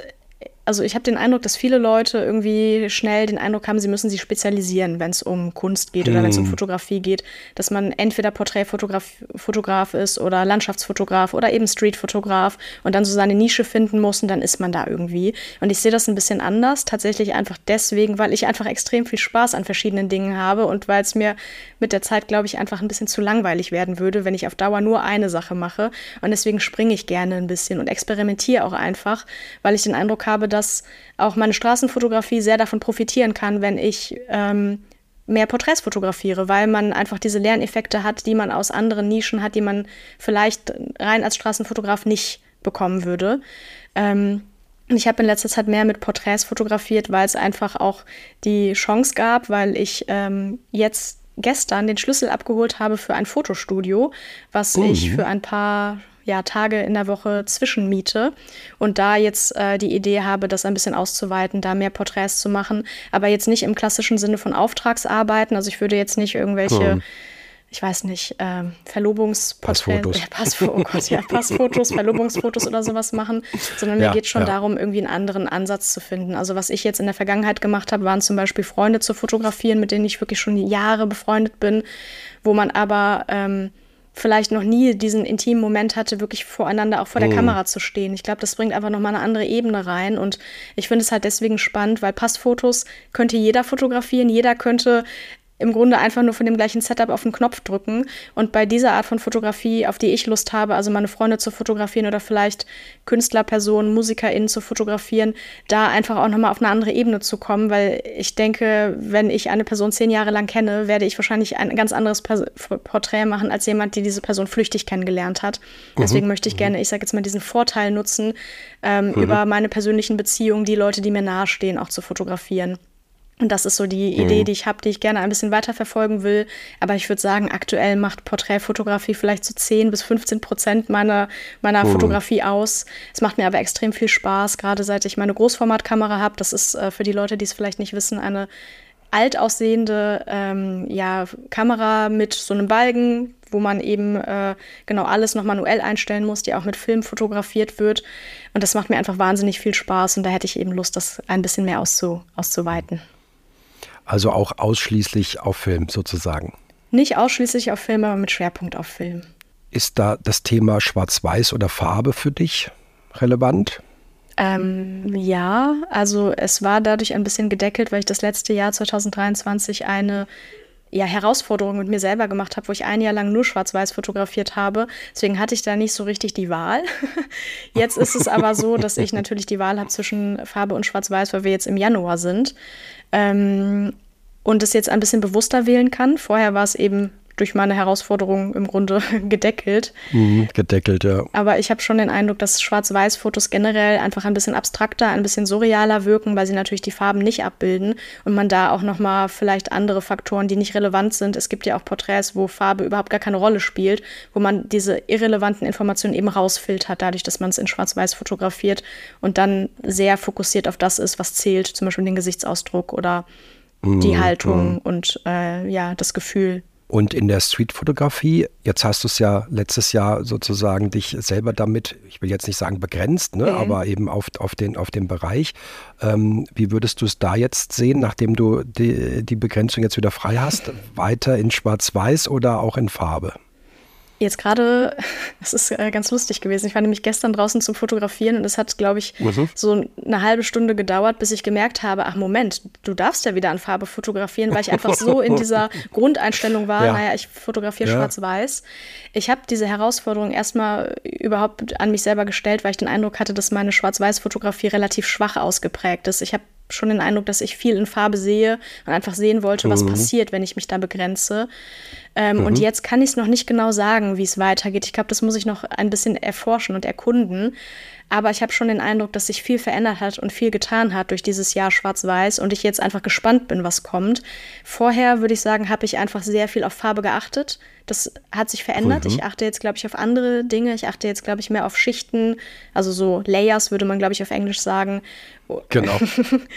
also ich habe den Eindruck, dass viele Leute irgendwie schnell den Eindruck haben, sie müssen sich spezialisieren, wenn es um Kunst geht oder wenn es um hm. Fotografie geht, dass man entweder Porträtfotograf Fotograf ist oder Landschaftsfotograf oder eben Streetfotograf und dann so seine Nische finden muss und dann ist man da irgendwie. Und ich sehe das ein bisschen anders, tatsächlich einfach deswegen, weil ich einfach extrem viel Spaß an verschiedenen Dingen habe und weil es mir mit der Zeit, glaube ich, einfach ein bisschen zu langweilig werden würde, wenn ich auf Dauer nur eine Sache mache. Und deswegen springe ich gerne ein bisschen und experimentiere auch einfach, weil ich den Eindruck habe, dass auch meine Straßenfotografie sehr davon profitieren kann, wenn ich ähm, mehr Porträts fotografiere, weil man einfach diese Lerneffekte hat, die man aus anderen Nischen hat, die man vielleicht rein als Straßenfotograf nicht bekommen würde. Ähm, ich habe in letzter Zeit mehr mit Porträts fotografiert, weil es einfach auch die Chance gab, weil ich ähm, jetzt gestern den Schlüssel abgeholt habe für ein Fotostudio, was mhm. ich für ein paar ja, Tage in der Woche zwischenmiete und da jetzt äh, die Idee habe, das ein bisschen auszuweiten, da mehr Porträts zu machen, aber jetzt nicht im klassischen Sinne von Auftragsarbeiten. Also ich würde jetzt nicht irgendwelche, mhm. ich weiß nicht, äh, Verlobungsporträts, Passfotos, äh, Passfo oh Gott, ja, Passfotos, Verlobungsfotos oder sowas machen, sondern mir ja, geht schon ja. darum, irgendwie einen anderen Ansatz zu finden. Also was ich jetzt in der Vergangenheit gemacht habe, waren zum Beispiel Freunde zu fotografieren, mit denen ich wirklich schon Jahre befreundet bin, wo man aber ähm, vielleicht noch nie diesen intimen Moment hatte, wirklich voreinander auch vor der mhm. Kamera zu stehen. Ich glaube, das bringt einfach nochmal eine andere Ebene rein. Und ich finde es halt deswegen spannend, weil Passfotos könnte jeder fotografieren, jeder könnte im Grunde einfach nur von dem gleichen Setup auf den Knopf drücken. Und bei dieser Art von Fotografie, auf die ich Lust habe, also meine Freunde zu fotografieren oder vielleicht Künstlerpersonen, MusikerInnen zu fotografieren, da einfach auch nochmal auf eine andere Ebene zu kommen, weil ich denke, wenn ich eine Person zehn Jahre lang kenne, werde ich wahrscheinlich ein ganz anderes Porträt machen als jemand, die diese Person flüchtig kennengelernt hat. Deswegen mhm. möchte ich gerne, ich sage jetzt mal, diesen Vorteil nutzen, ähm, mhm. über meine persönlichen Beziehungen, die Leute, die mir nahestehen, auch zu fotografieren. Und das ist so die Idee, mhm. die ich habe, die ich gerne ein bisschen weiterverfolgen will. Aber ich würde sagen, aktuell macht Porträtfotografie vielleicht so 10 bis 15 Prozent meiner, meiner mhm. Fotografie aus. Es macht mir aber extrem viel Spaß, gerade seit ich meine Großformatkamera habe. Das ist äh, für die Leute, die es vielleicht nicht wissen, eine alt aussehende ähm, ja, Kamera mit so einem Balken, wo man eben äh, genau alles noch manuell einstellen muss, die auch mit Film fotografiert wird. Und das macht mir einfach wahnsinnig viel Spaß und da hätte ich eben Lust, das ein bisschen mehr auszu auszuweiten. Also auch ausschließlich auf Film sozusagen. Nicht ausschließlich auf Film, aber mit Schwerpunkt auf Film. Ist da das Thema Schwarz-Weiß oder Farbe für dich relevant? Ähm, ja, also es war dadurch ein bisschen gedeckelt, weil ich das letzte Jahr 2023 eine ja, Herausforderung mit mir selber gemacht habe, wo ich ein Jahr lang nur schwarz-weiß fotografiert habe. Deswegen hatte ich da nicht so richtig die Wahl. Jetzt ist es aber so, dass ich natürlich die Wahl habe zwischen Farbe und schwarz-weiß, weil wir jetzt im Januar sind. Ähm, und es jetzt ein bisschen bewusster wählen kann. Vorher war es eben durch meine Herausforderungen im Grunde gedeckelt. Mhm, gedeckelt, ja. Aber ich habe schon den Eindruck, dass Schwarz-Weiß-Fotos generell einfach ein bisschen abstrakter, ein bisschen surrealer wirken, weil sie natürlich die Farben nicht abbilden und man da auch nochmal vielleicht andere Faktoren, die nicht relevant sind. Es gibt ja auch Porträts, wo Farbe überhaupt gar keine Rolle spielt, wo man diese irrelevanten Informationen eben rausfiltert, dadurch, dass man es in Schwarz-Weiß fotografiert und dann sehr fokussiert auf das ist, was zählt, zum Beispiel den Gesichtsausdruck oder die mhm, Haltung mhm. und äh, ja, das Gefühl und in der Streetfotografie, jetzt hast du es ja letztes Jahr sozusagen dich selber damit, ich will jetzt nicht sagen begrenzt, ne, mhm. aber eben auf, auf, den, auf den Bereich. Ähm, wie würdest du es da jetzt sehen, nachdem du die, die Begrenzung jetzt wieder frei hast? Weiter in Schwarz-Weiß oder auch in Farbe? Jetzt gerade, es ist äh, ganz lustig gewesen. Ich war nämlich gestern draußen zum Fotografieren und es hat, glaube ich, mhm. so eine halbe Stunde gedauert, bis ich gemerkt habe, ach Moment, du darfst ja wieder an Farbe fotografieren, weil ich einfach so in dieser Grundeinstellung war, ja. naja, ich fotografiere ja. schwarz-weiß. Ich habe diese Herausforderung erstmal überhaupt an mich selber gestellt, weil ich den Eindruck hatte, dass meine Schwarz-Weiß-Fotografie relativ schwach ausgeprägt ist. Ich habe schon den Eindruck, dass ich viel in Farbe sehe und einfach sehen wollte, was mhm. passiert, wenn ich mich da begrenze. Ähm, mhm. Und jetzt kann ich es noch nicht genau sagen, wie es weitergeht. Ich glaube, das muss ich noch ein bisschen erforschen und erkunden. Aber ich habe schon den Eindruck, dass sich viel verändert hat und viel getan hat durch dieses Jahr Schwarz-Weiß und ich jetzt einfach gespannt bin, was kommt. Vorher würde ich sagen, habe ich einfach sehr viel auf Farbe geachtet. Das hat sich verändert. Mhm. Ich achte jetzt, glaube ich, auf andere Dinge. Ich achte jetzt, glaube ich, mehr auf Schichten, also so Layers würde man, glaube ich, auf Englisch sagen. Genau.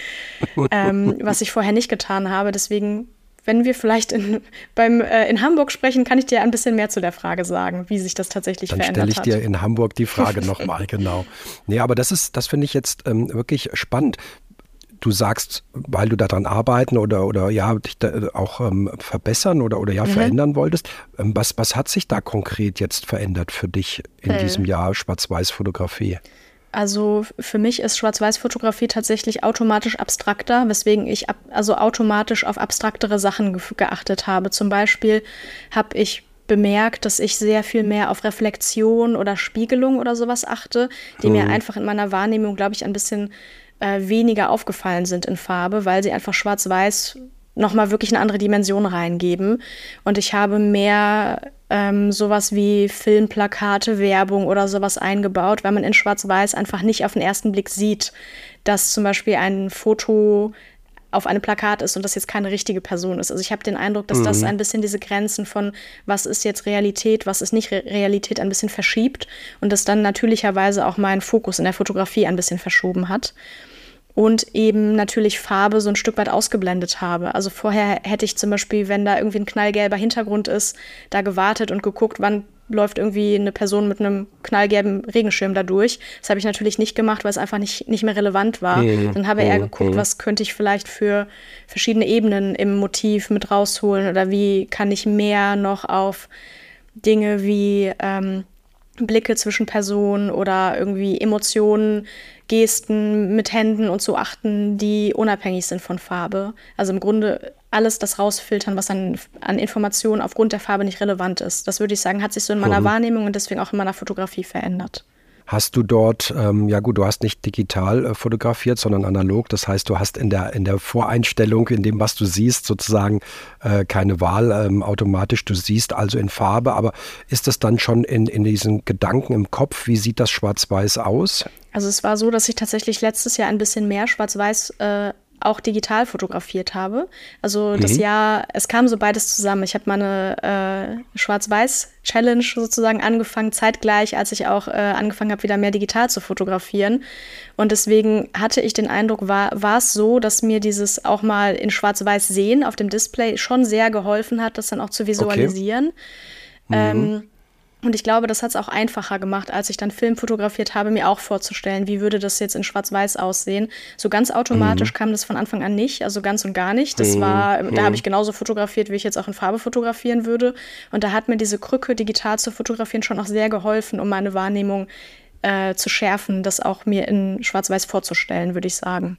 ähm, was ich vorher nicht getan habe. Deswegen wenn wir vielleicht in, beim, äh, in Hamburg sprechen, kann ich dir ein bisschen mehr zu der Frage sagen, wie sich das tatsächlich Dann verändert hat. Dann stelle ich dir in Hamburg die Frage nochmal, genau. Nee, aber das ist, das finde ich jetzt ähm, wirklich spannend. Du sagst, weil du daran arbeiten oder, oder ja, dich da auch ähm, verbessern oder, oder ja, mhm. verändern wolltest. Ähm, was, was hat sich da konkret jetzt verändert für dich in äh. diesem Jahr Schwarz-Weiß-Fotografie? Also für mich ist Schwarz-Weiß-Fotografie tatsächlich automatisch abstrakter, weswegen ich ab, also automatisch auf abstraktere Sachen ge geachtet habe. Zum Beispiel habe ich bemerkt, dass ich sehr viel mehr auf Reflexion oder Spiegelung oder sowas achte, die hm. mir einfach in meiner Wahrnehmung, glaube ich, ein bisschen äh, weniger aufgefallen sind in Farbe, weil sie einfach schwarz-weiß nochmal wirklich eine andere Dimension reingeben. Und ich habe mehr ähm, sowas wie Filmplakate, Werbung oder sowas eingebaut, weil man in Schwarz-Weiß einfach nicht auf den ersten Blick sieht, dass zum Beispiel ein Foto auf einem Plakat ist und das jetzt keine richtige Person ist. Also ich habe den Eindruck, dass mhm. das ein bisschen diese Grenzen von was ist jetzt Realität, was ist nicht Re Realität ein bisschen verschiebt und das dann natürlicherweise auch meinen Fokus in der Fotografie ein bisschen verschoben hat und eben natürlich Farbe so ein Stück weit ausgeblendet habe. Also vorher hätte ich zum Beispiel, wenn da irgendwie ein knallgelber Hintergrund ist, da gewartet und geguckt, wann läuft irgendwie eine Person mit einem knallgelben Regenschirm da durch. Das habe ich natürlich nicht gemacht, weil es einfach nicht, nicht mehr relevant war. Mhm. Dann habe ich eher mhm. geguckt, mhm. was könnte ich vielleicht für verschiedene Ebenen im Motiv mit rausholen oder wie kann ich mehr noch auf Dinge wie ähm, Blicke zwischen Personen oder irgendwie Emotionen Gesten mit Händen und so achten, die unabhängig sind von Farbe. Also im Grunde alles das rausfiltern, was an, an Informationen aufgrund der Farbe nicht relevant ist. Das würde ich sagen, hat sich so in meiner mhm. Wahrnehmung und deswegen auch in meiner Fotografie verändert. Hast du dort, ähm, ja gut, du hast nicht digital äh, fotografiert, sondern analog. Das heißt, du hast in der, in der Voreinstellung, in dem, was du siehst, sozusagen äh, keine Wahl ähm, automatisch. Du siehst also in Farbe, aber ist das dann schon in, in diesen Gedanken im Kopf? Wie sieht das schwarz-weiß aus? Also es war so, dass ich tatsächlich letztes Jahr ein bisschen mehr schwarz-weiß äh, auch digital fotografiert habe. Also mhm. das Jahr, es kam so beides zusammen. Ich habe meine äh, Schwarz-Weiß-Challenge sozusagen angefangen, zeitgleich, als ich auch äh, angefangen habe, wieder mehr digital zu fotografieren. Und deswegen hatte ich den Eindruck, war, war es so, dass mir dieses auch mal in Schwarz-Weiß sehen auf dem Display schon sehr geholfen hat, das dann auch zu visualisieren. Okay. Mhm. Ähm, und ich glaube, das hat es auch einfacher gemacht, als ich dann Film fotografiert habe, mir auch vorzustellen, wie würde das jetzt in Schwarz-Weiß aussehen. So ganz automatisch mhm. kam das von Anfang an nicht, also ganz und gar nicht. Das mhm. war, da habe mhm. ich genauso fotografiert, wie ich jetzt auch in Farbe fotografieren würde. Und da hat mir diese Krücke, digital zu fotografieren, schon auch sehr geholfen, um meine Wahrnehmung äh, zu schärfen, das auch mir in Schwarz-Weiß vorzustellen, würde ich sagen.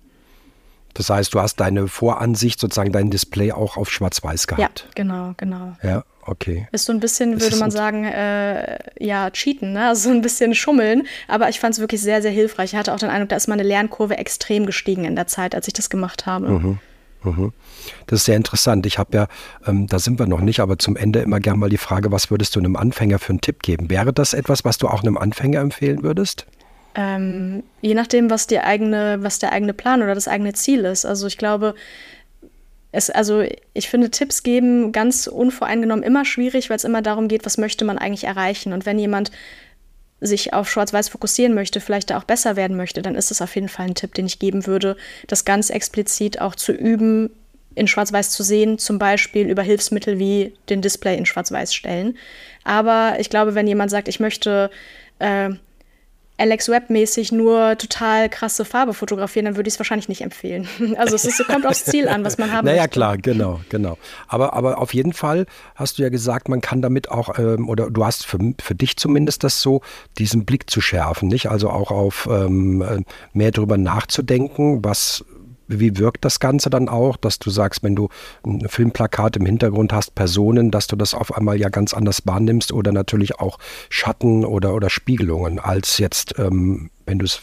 Das heißt, du hast deine Voransicht, sozusagen dein Display auch auf Schwarz-Weiß gehabt. Ja, genau, genau. Ja, okay. Ist so ein bisschen, würde man sagen, äh, ja, cheaten, ne? also so ein bisschen schummeln. Aber ich fand es wirklich sehr, sehr hilfreich. Ich hatte auch den Eindruck, da ist meine Lernkurve extrem gestiegen in der Zeit, als ich das gemacht habe. Mhm. Mhm. Das ist sehr interessant. Ich habe ja, ähm, da sind wir noch nicht, aber zum Ende immer gerne mal die Frage, was würdest du einem Anfänger für einen Tipp geben? Wäre das etwas, was du auch einem Anfänger empfehlen würdest? Ähm, je nachdem, was die eigene, was der eigene Plan oder das eigene Ziel ist. Also ich glaube, es, also ich finde Tipps geben ganz unvoreingenommen immer schwierig, weil es immer darum geht, was möchte man eigentlich erreichen. Und wenn jemand sich auf Schwarz-Weiß fokussieren möchte, vielleicht da auch besser werden möchte, dann ist es auf jeden Fall ein Tipp, den ich geben würde, das ganz explizit auch zu üben, in Schwarz-Weiß zu sehen, zum Beispiel über Hilfsmittel wie den Display in Schwarz-Weiß stellen. Aber ich glaube, wenn jemand sagt, ich möchte äh, Alex Webb-mäßig nur total krasse Farbe fotografieren, dann würde ich es wahrscheinlich nicht empfehlen. Also es ist, kommt aufs Ziel an, was man haben naja, möchte. Naja, klar, genau, genau. Aber, aber auf jeden Fall hast du ja gesagt, man kann damit auch, ähm, oder du hast für, für dich zumindest das so, diesen Blick zu schärfen, nicht? Also auch auf ähm, äh, mehr darüber nachzudenken, was wie wirkt das Ganze dann auch, dass du sagst, wenn du ein Filmplakat im Hintergrund hast, Personen, dass du das auf einmal ja ganz anders wahrnimmst oder natürlich auch Schatten oder, oder Spiegelungen, als jetzt, ähm, wenn du es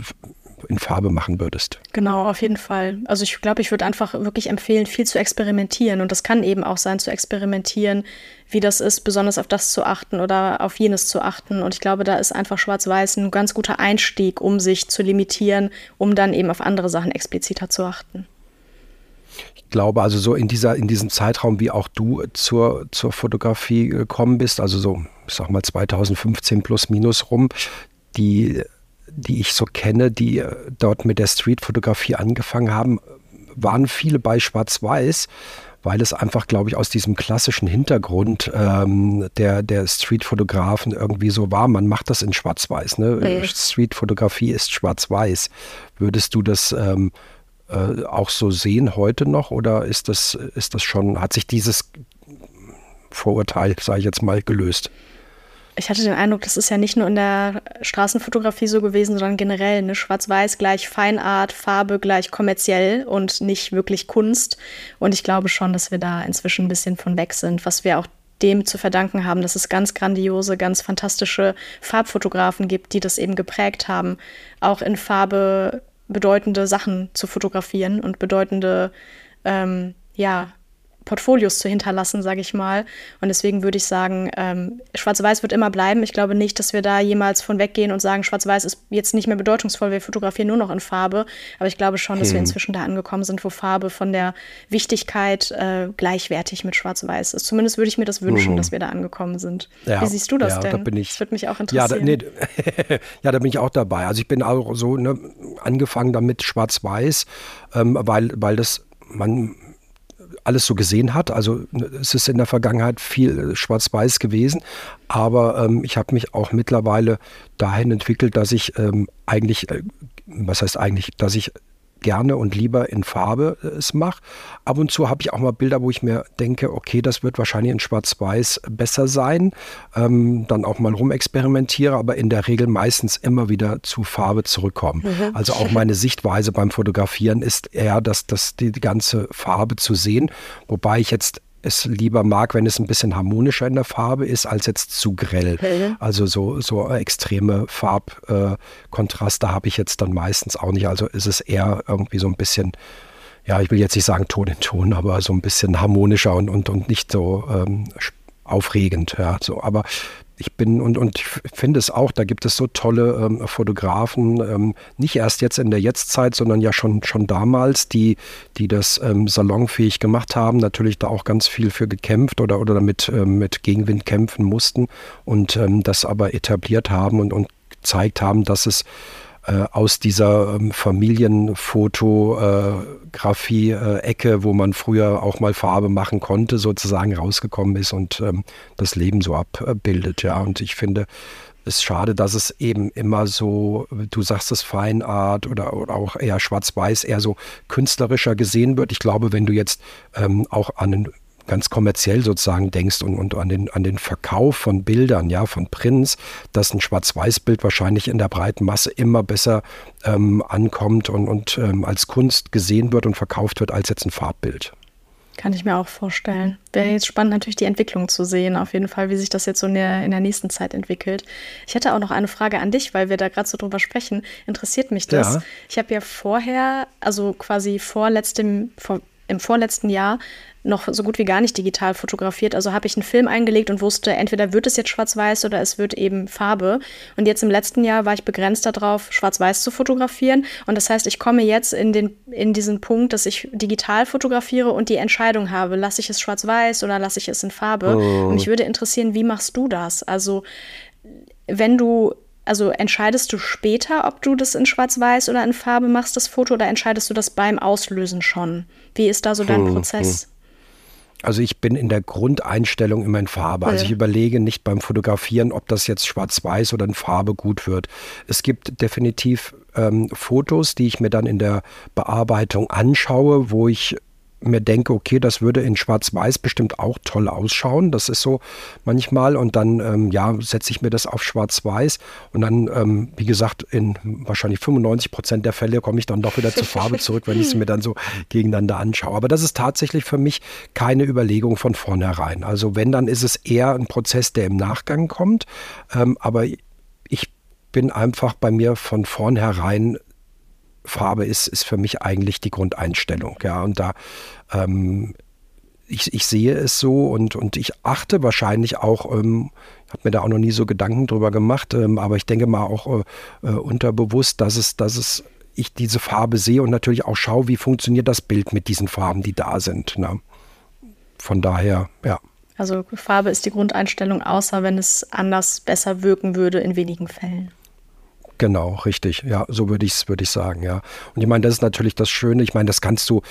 in Farbe machen würdest. Genau, auf jeden Fall. Also ich glaube, ich würde einfach wirklich empfehlen, viel zu experimentieren. Und das kann eben auch sein, zu experimentieren, wie das ist, besonders auf das zu achten oder auf jenes zu achten. Und ich glaube, da ist einfach Schwarz-Weiß ein ganz guter Einstieg, um sich zu limitieren, um dann eben auf andere Sachen expliziter zu achten. Ich glaube, also so in dieser, in diesem Zeitraum, wie auch du zur, zur Fotografie gekommen bist, also so, ich sag mal 2015 plus minus rum, die die ich so kenne, die äh, dort mit der Streetfotografie angefangen haben, waren viele bei Schwarz-Weiß, weil es einfach, glaube ich, aus diesem klassischen Hintergrund ähm, der, der Streetfotografen irgendwie so war. Man macht das in Schwarz-Weiß. Ne? Nee. Streetfotografie ist Schwarz-Weiß. Würdest du das ähm, äh, auch so sehen heute noch oder ist das, ist das schon, hat sich dieses Vorurteil, sage ich jetzt mal, gelöst? Ich hatte den Eindruck, das ist ja nicht nur in der Straßenfotografie so gewesen, sondern generell. Ne? Schwarz-Weiß gleich Feinart, Farbe gleich kommerziell und nicht wirklich Kunst. Und ich glaube schon, dass wir da inzwischen ein bisschen von weg sind, was wir auch dem zu verdanken haben, dass es ganz grandiose, ganz fantastische Farbfotografen gibt, die das eben geprägt haben, auch in Farbe bedeutende Sachen zu fotografieren und bedeutende, ähm, ja, Portfolios zu hinterlassen, sage ich mal. Und deswegen würde ich sagen, ähm, Schwarz-Weiß wird immer bleiben. Ich glaube nicht, dass wir da jemals von weggehen und sagen, Schwarz-Weiß ist jetzt nicht mehr bedeutungsvoll, wir fotografieren nur noch in Farbe. Aber ich glaube schon, dass hm. wir inzwischen da angekommen sind, wo Farbe von der Wichtigkeit äh, gleichwertig mit Schwarz-Weiß ist. Zumindest würde ich mir das wünschen, mhm. dass wir da angekommen sind. Ja, Wie siehst du das ja, denn? Da bin ich, das würde mich auch interessieren. Ja, da, nee, ja, da bin ich auch dabei. Also ich bin auch so ne, angefangen damit Schwarz-Weiß, ähm, weil, weil das man alles so gesehen hat. Also es ist in der Vergangenheit viel schwarz-weiß gewesen, aber ähm, ich habe mich auch mittlerweile dahin entwickelt, dass ich ähm, eigentlich, äh, was heißt eigentlich, dass ich gerne und lieber in Farbe äh, es mache. Ab und zu habe ich auch mal Bilder, wo ich mir denke, okay, das wird wahrscheinlich in Schwarz-Weiß besser sein. Ähm, dann auch mal rumexperimentiere, aber in der Regel meistens immer wieder zu Farbe zurückkommen. Mhm. Also auch meine Sichtweise beim Fotografieren ist eher, dass das die, die ganze Farbe zu sehen, wobei ich jetzt es lieber mag, wenn es ein bisschen harmonischer in der Farbe ist, als jetzt zu grell. Okay. Also so, so extreme Farbkontraste äh, habe ich jetzt dann meistens auch nicht. Also ist es eher irgendwie so ein bisschen, ja, ich will jetzt nicht sagen Ton in Ton, aber so ein bisschen harmonischer und, und, und nicht so ähm, aufregend. Ja, so. Aber ich bin und, und ich finde es auch, da gibt es so tolle ähm, Fotografen, ähm, nicht erst jetzt in der Jetztzeit, sondern ja schon, schon damals, die, die das ähm, salonfähig gemacht haben, natürlich da auch ganz viel für gekämpft oder, oder damit ähm, mit Gegenwind kämpfen mussten und ähm, das aber etabliert haben und, und gezeigt haben, dass es äh, aus dieser ähm, Familienfotografie-Ecke, äh, wo man früher auch mal Farbe machen konnte, sozusagen rausgekommen ist und ähm, das Leben so abbildet. Ja, und ich finde, es ist schade, dass es eben immer so, du sagst es Feinart oder, oder auch eher schwarz-weiß, eher so künstlerischer gesehen wird. Ich glaube, wenn du jetzt ähm, auch an einen ganz kommerziell sozusagen denkst und, und an, den, an den Verkauf von Bildern, ja, von Prints, dass ein Schwarz-Weiß-Bild wahrscheinlich in der breiten Masse immer besser ähm, ankommt und, und ähm, als Kunst gesehen wird und verkauft wird als jetzt ein Farbbild. Kann ich mir auch vorstellen. Wäre jetzt spannend, natürlich die Entwicklung zu sehen, auf jeden Fall, wie sich das jetzt so in der, in der nächsten Zeit entwickelt. Ich hätte auch noch eine Frage an dich, weil wir da gerade so drüber sprechen. Interessiert mich das? Ja. Ich habe ja vorher, also quasi vor letztem, vor, im vorletzten Jahr noch so gut wie gar nicht digital fotografiert. Also habe ich einen Film eingelegt und wusste, entweder wird es jetzt schwarz-weiß oder es wird eben Farbe. Und jetzt im letzten Jahr war ich begrenzt darauf, schwarz-weiß zu fotografieren. Und das heißt, ich komme jetzt in, den, in diesen Punkt, dass ich digital fotografiere und die Entscheidung habe, lasse ich es schwarz-weiß oder lasse ich es in Farbe. Oh. Und mich würde interessieren, wie machst du das? Also wenn du also entscheidest du später, ob du das in Schwarz-Weiß oder in Farbe machst, das Foto, oder entscheidest du das beim Auslösen schon? Wie ist da so dein hm, Prozess? Hm. Also ich bin in der Grundeinstellung immer in Farbe. Also ich überlege nicht beim Fotografieren, ob das jetzt schwarz-weiß oder in Farbe gut wird. Es gibt definitiv ähm, Fotos, die ich mir dann in der Bearbeitung anschaue, wo ich mir denke, okay, das würde in Schwarz-Weiß bestimmt auch toll ausschauen. Das ist so manchmal. Und dann, ähm, ja, setze ich mir das auf Schwarz-Weiß. Und dann, ähm, wie gesagt, in wahrscheinlich 95 Prozent der Fälle komme ich dann doch wieder zur Farbe zurück, wenn ich es mir dann so gegeneinander anschaue. Aber das ist tatsächlich für mich keine Überlegung von vornherein. Also wenn, dann ist es eher ein Prozess, der im Nachgang kommt. Ähm, aber ich bin einfach bei mir von vornherein Farbe ist, ist für mich eigentlich die Grundeinstellung. Ja, und da ähm, ich, ich sehe es so und, und ich achte wahrscheinlich auch, ähm, habe mir da auch noch nie so Gedanken drüber gemacht, ähm, aber ich denke mal auch äh, äh, unterbewusst, dass es, dass es ich diese Farbe sehe und natürlich auch schaue, wie funktioniert das Bild mit diesen Farben, die da sind. Ne? Von daher, ja. Also Farbe ist die Grundeinstellung, außer wenn es anders besser wirken würde in wenigen Fällen. Genau, richtig. Ja, so würde ich es würd ich sagen, ja. Und ich meine, das ist natürlich das Schöne. Ich meine, das kannst du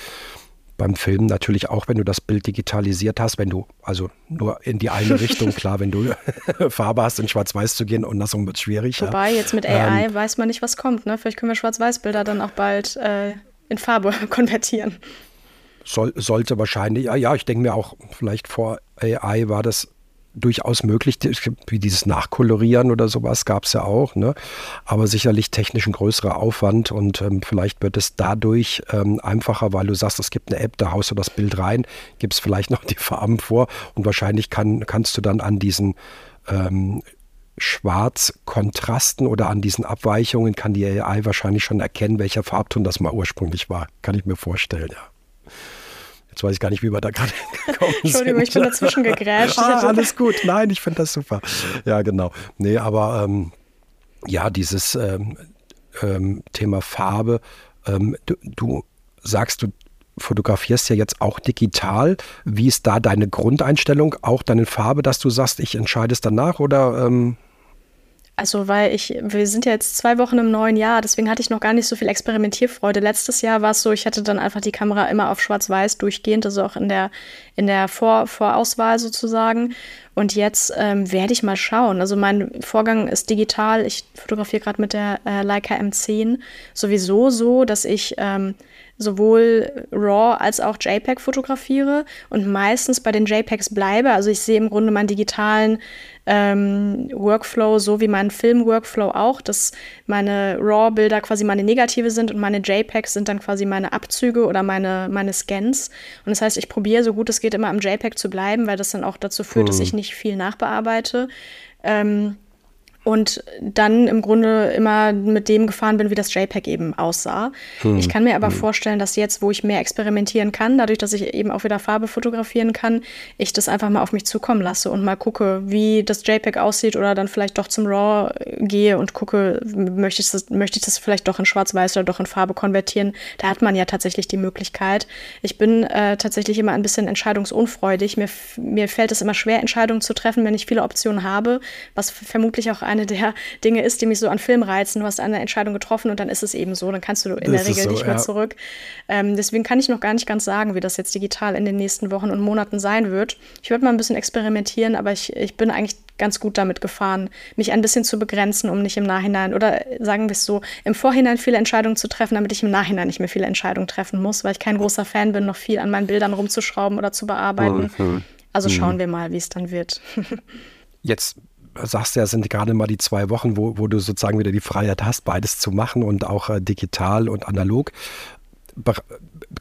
beim Film natürlich auch, wenn du das Bild digitalisiert hast, wenn du, also nur in die eine Richtung, klar, wenn du Farbe hast, in Schwarz-Weiß zu gehen, und das wird schwierig. Wobei, ja. jetzt mit AI ähm, weiß man nicht, was kommt. Ne? Vielleicht können wir Schwarz-Weiß-Bilder dann auch bald äh, in Farbe konvertieren. Soll, sollte wahrscheinlich, ja, ja, ich denke mir auch, vielleicht vor AI war das durchaus möglich, wie dieses Nachkolorieren oder sowas gab es ja auch, ne? aber sicherlich technisch ein größerer Aufwand und ähm, vielleicht wird es dadurch ähm, einfacher, weil du sagst, es gibt eine App, da haust du das Bild rein, gibst vielleicht noch die Farben vor und wahrscheinlich kann, kannst du dann an diesen ähm, Schwarzkontrasten oder an diesen Abweichungen kann die AI wahrscheinlich schon erkennen, welcher Farbton das mal ursprünglich war. Kann ich mir vorstellen, ja. Jetzt weiß ich gar nicht, wie wir da gerade gekommen sind. Entschuldigung, ich bin dazwischen gegrätscht. ah, alles gut. Nein, ich finde das super. Ja, genau. Nee, aber ähm, ja, dieses ähm, ähm, Thema Farbe, ähm, du, du sagst, du fotografierst ja jetzt auch digital. Wie ist da deine Grundeinstellung, auch deine Farbe, dass du sagst, ich entscheide es danach oder ähm, also, weil ich, wir sind ja jetzt zwei Wochen im neuen Jahr, deswegen hatte ich noch gar nicht so viel Experimentierfreude. Letztes Jahr war es so, ich hatte dann einfach die Kamera immer auf Schwarz-Weiß durchgehend, also auch in der, in der Vor Vorauswahl sozusagen. Und jetzt ähm, werde ich mal schauen. Also mein Vorgang ist digital. Ich fotografiere gerade mit der äh, Leica M10 sowieso so, dass ich ähm, sowohl RAW als auch JPEG fotografiere und meistens bei den JPEGs bleibe. Also ich sehe im Grunde meinen digitalen ähm, Workflow so wie mein Film-Workflow auch, dass meine RAW-Bilder quasi meine Negative sind und meine JPEGs sind dann quasi meine Abzüge oder meine, meine Scans. Und das heißt, ich probiere so gut es geht immer am JPEG zu bleiben, weil das dann auch dazu führt, mhm. dass ich nicht viel nachbearbeite. Ähm, und dann im Grunde immer mit dem gefahren bin, wie das JPEG eben aussah. Hm. Ich kann mir aber hm. vorstellen, dass jetzt, wo ich mehr experimentieren kann, dadurch, dass ich eben auch wieder Farbe fotografieren kann, ich das einfach mal auf mich zukommen lasse und mal gucke, wie das JPEG aussieht oder dann vielleicht doch zum RAW gehe und gucke, möchte ich das, möchte ich das vielleicht doch in Schwarz-Weiß oder doch in Farbe konvertieren. Da hat man ja tatsächlich die Möglichkeit. Ich bin äh, tatsächlich immer ein bisschen entscheidungsunfreudig. Mir, mir fällt es immer schwer, Entscheidungen zu treffen, wenn ich viele Optionen habe, was vermutlich auch ein eine der Dinge ist, die mich so an Film reizen. Du hast eine Entscheidung getroffen und dann ist es eben so. Dann kannst du in das der Regel so, nicht mehr ja. zurück. Ähm, deswegen kann ich noch gar nicht ganz sagen, wie das jetzt digital in den nächsten Wochen und Monaten sein wird. Ich würde mal ein bisschen experimentieren, aber ich, ich bin eigentlich ganz gut damit gefahren, mich ein bisschen zu begrenzen, um nicht im Nachhinein oder sagen wir es so, im Vorhinein viele Entscheidungen zu treffen, damit ich im Nachhinein nicht mehr viele Entscheidungen treffen muss, weil ich kein großer Fan bin, noch viel an meinen Bildern rumzuschrauben oder zu bearbeiten. Also schauen mhm. wir mal, wie es dann wird. Jetzt sagst ja, sind gerade mal die zwei Wochen, wo, wo du sozusagen wieder die Freiheit hast, beides zu machen und auch äh, digital und analog. Be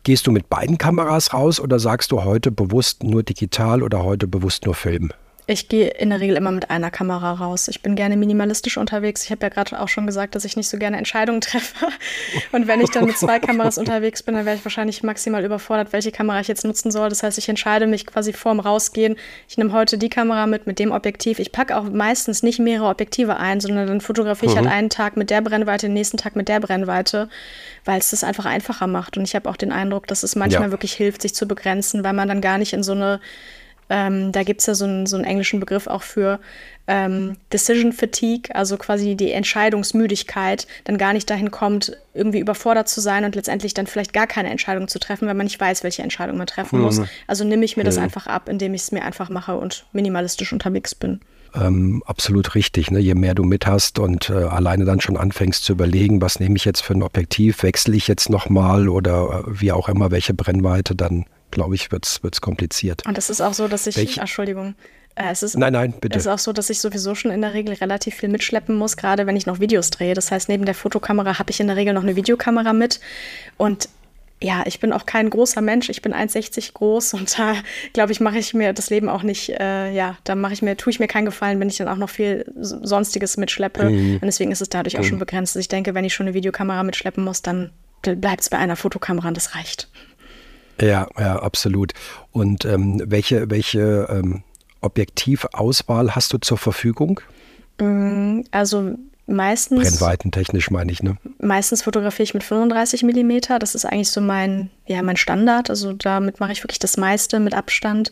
gehst du mit beiden Kameras raus oder sagst du heute bewusst nur digital oder heute bewusst nur Film? Ich gehe in der Regel immer mit einer Kamera raus. Ich bin gerne minimalistisch unterwegs. Ich habe ja gerade auch schon gesagt, dass ich nicht so gerne Entscheidungen treffe. Und wenn ich dann mit zwei Kameras unterwegs bin, dann wäre ich wahrscheinlich maximal überfordert, welche Kamera ich jetzt nutzen soll. Das heißt, ich entscheide mich quasi vorm Rausgehen. Ich nehme heute die Kamera mit, mit dem Objektiv. Ich packe auch meistens nicht mehrere Objektive ein, sondern dann fotografiere ich halt mhm. halt einen Tag mit der Brennweite, den nächsten Tag mit der Brennweite, weil es das einfach einfacher macht. Und ich habe auch den Eindruck, dass es manchmal ja. wirklich hilft, sich zu begrenzen, weil man dann gar nicht in so eine ähm, da gibt es ja so einen, so einen englischen Begriff auch für ähm, Decision Fatigue, also quasi die Entscheidungsmüdigkeit, dann gar nicht dahin kommt, irgendwie überfordert zu sein und letztendlich dann vielleicht gar keine Entscheidung zu treffen, weil man nicht weiß, welche Entscheidung man treffen muss. Mhm. Also nehme ich mir das einfach ab, indem ich es mir einfach mache und minimalistisch unterwegs bin. Ähm, absolut richtig. Ne? Je mehr du mit hast und äh, alleine dann schon anfängst zu überlegen, was nehme ich jetzt für ein Objektiv, wechsle ich jetzt nochmal oder äh, wie auch immer, welche Brennweite, dann glaube ich, wird es kompliziert. Und es ist auch so, dass ich, Welch, Entschuldigung, äh, es ist, nein, nein, bitte. Es ist auch so, dass ich sowieso schon in der Regel relativ viel mitschleppen muss, gerade wenn ich noch Videos drehe. Das heißt, neben der Fotokamera habe ich in der Regel noch eine Videokamera mit. Und ja, ich bin auch kein großer Mensch. Ich bin 1,60 groß und da glaube ich, mache ich mir das Leben auch nicht, äh, ja, da mache ich mir, tue ich mir keinen Gefallen, wenn ich dann auch noch viel Sonstiges mitschleppe. Mhm. Und deswegen ist es dadurch mhm. auch schon begrenzt. Ich denke, wenn ich schon eine Videokamera mitschleppen muss, dann bleibt es bei einer Fotokamera und das reicht. Ja, ja, absolut. Und ähm, welche, welche ähm, Objektivauswahl hast du zur Verfügung? Mm, also meistens. Brennweitentechnisch meine ich, ne? Meistens fotografiere ich mit 35 mm. Das ist eigentlich so mein, ja, mein Standard. Also damit mache ich wirklich das meiste mit Abstand.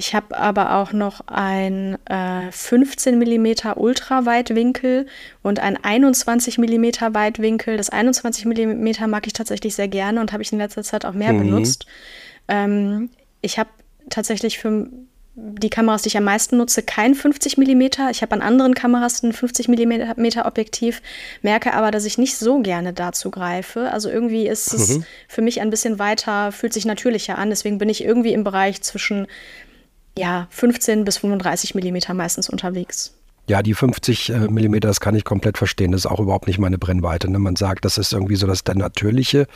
Ich habe aber auch noch ein äh, 15 mm Ultraweitwinkel und ein 21 mm Weitwinkel. Das 21 mm mag ich tatsächlich sehr gerne und habe ich in letzter Zeit auch mehr mhm. benutzt. Ähm, ich habe tatsächlich für die Kameras, die ich am meisten nutze, kein 50 mm. Ich habe an anderen Kameras ein 50 mm Objektiv, merke aber, dass ich nicht so gerne dazu greife. Also irgendwie ist es mhm. für mich ein bisschen weiter, fühlt sich natürlicher an. Deswegen bin ich irgendwie im Bereich zwischen ja, 15 bis 35 Millimeter meistens unterwegs. Ja, die 50 äh, Millimeter, das kann ich komplett verstehen. Das ist auch überhaupt nicht meine Brennweite. Ne? Man sagt, das ist irgendwie so das der natürliche